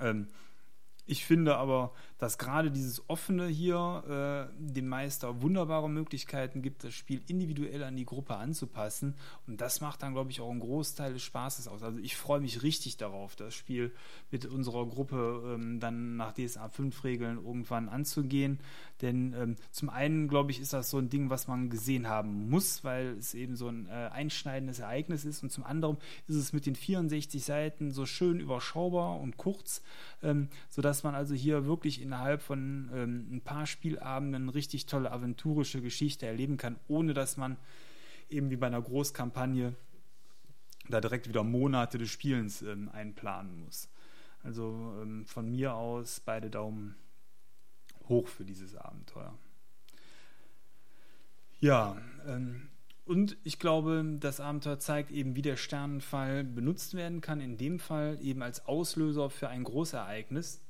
[SPEAKER 1] ähm, Ich finde aber, dass gerade dieses Offene hier äh, dem Meister wunderbare Möglichkeiten gibt, das Spiel individuell an die Gruppe anzupassen. Und das macht dann, glaube ich, auch einen Großteil des Spaßes aus. Also ich freue mich richtig darauf, das Spiel mit unserer Gruppe ähm, dann nach DSA 5 Regeln irgendwann anzugehen. Denn ähm, zum einen, glaube ich, ist das so ein Ding, was man gesehen haben muss, weil es eben so ein äh, einschneidendes Ereignis ist. Und zum anderen ist es mit den 64 Seiten so schön überschaubar und kurz, ähm, sodass man also hier wirklich innerhalb von ähm, ein paar Spielabenden eine richtig tolle aventurische Geschichte erleben kann, ohne dass man eben wie bei einer Großkampagne da direkt wieder Monate des Spielens ähm, einplanen muss. Also ähm, von mir aus beide Daumen hoch für dieses Abenteuer. Ja, ähm, und ich glaube, das Abenteuer zeigt eben, wie der Sternenfall benutzt werden kann. In dem Fall eben als Auslöser für ein Großereignis,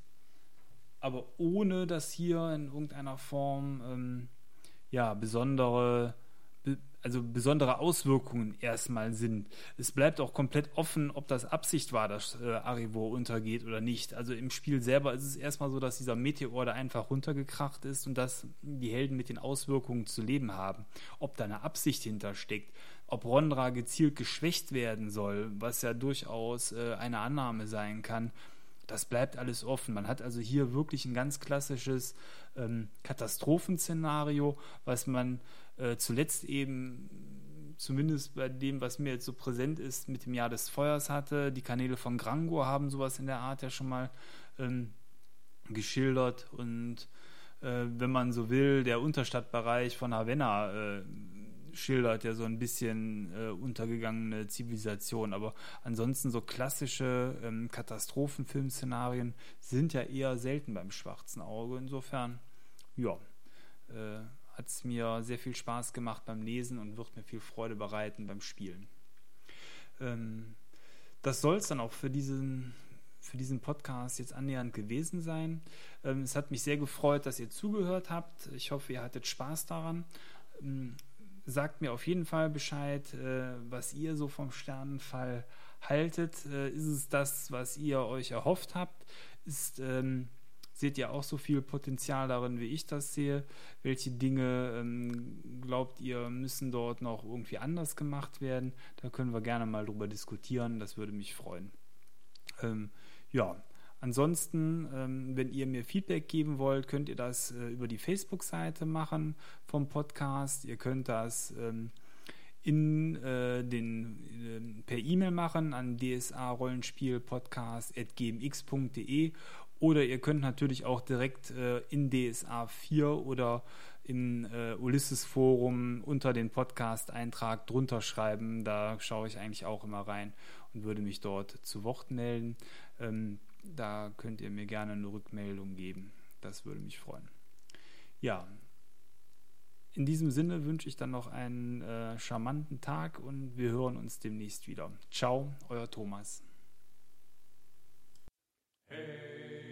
[SPEAKER 1] aber ohne dass hier in irgendeiner Form ähm, ja, besondere also besondere Auswirkungen erstmal sind. Es bleibt auch komplett offen, ob das Absicht war, dass äh, Arrivo untergeht oder nicht. Also im Spiel selber ist es erstmal so, dass dieser Meteor da einfach runtergekracht ist und dass die Helden mit den Auswirkungen zu leben haben. Ob da eine Absicht hintersteckt, ob Rondra gezielt geschwächt werden soll, was ja durchaus äh, eine Annahme sein kann. Das bleibt alles offen. Man hat also hier wirklich ein ganz klassisches ähm, Katastrophenszenario, was man äh, zuletzt eben zumindest bei dem, was mir jetzt so präsent ist, mit dem Jahr des Feuers hatte. Die Kanäle von Grangor haben sowas in der Art ja schon mal ähm, geschildert und äh, wenn man so will, der Unterstadtbereich von Havanna äh, schildert ja so ein bisschen äh, untergegangene Zivilisation. Aber ansonsten so klassische ähm, Katastrophenfilmszenarien sind ja eher selten beim schwarzen Auge. Insofern, ja, äh, hat es mir sehr viel Spaß gemacht beim Lesen und wird mir viel Freude bereiten beim Spielen. Ähm, das soll es dann auch für diesen, für diesen Podcast jetzt annähernd gewesen sein. Ähm, es hat mich sehr gefreut, dass ihr zugehört habt. Ich hoffe, ihr hattet Spaß daran. Sagt mir auf jeden Fall Bescheid, äh, was ihr so vom Sternenfall haltet. Äh, ist es das, was ihr euch erhofft habt? Ist ähm, Seht ihr auch so viel Potenzial darin, wie ich das sehe? Welche Dinge ähm, glaubt ihr, müssen dort noch irgendwie anders gemacht werden? Da können wir gerne mal drüber diskutieren. Das würde mich freuen. Ähm, ja, Ansonsten, ähm, wenn ihr mir Feedback geben wollt, könnt ihr das äh, über die Facebook-Seite machen vom Podcast. Ihr könnt das ähm, in äh, den äh, per E-Mail machen an dsa-rollenspiel-podcast.gmx.de oder ihr könnt natürlich auch direkt äh, in DSA 4 oder im Ulysses Forum unter den Podcast-Eintrag drunter schreiben. Da schaue ich eigentlich auch immer rein und würde mich dort zu Wort melden. Ähm, da könnt ihr mir gerne eine Rückmeldung geben. Das würde mich freuen. Ja, in diesem Sinne wünsche ich dann noch einen äh, charmanten Tag und wir hören uns demnächst wieder. Ciao, euer Thomas. Hey.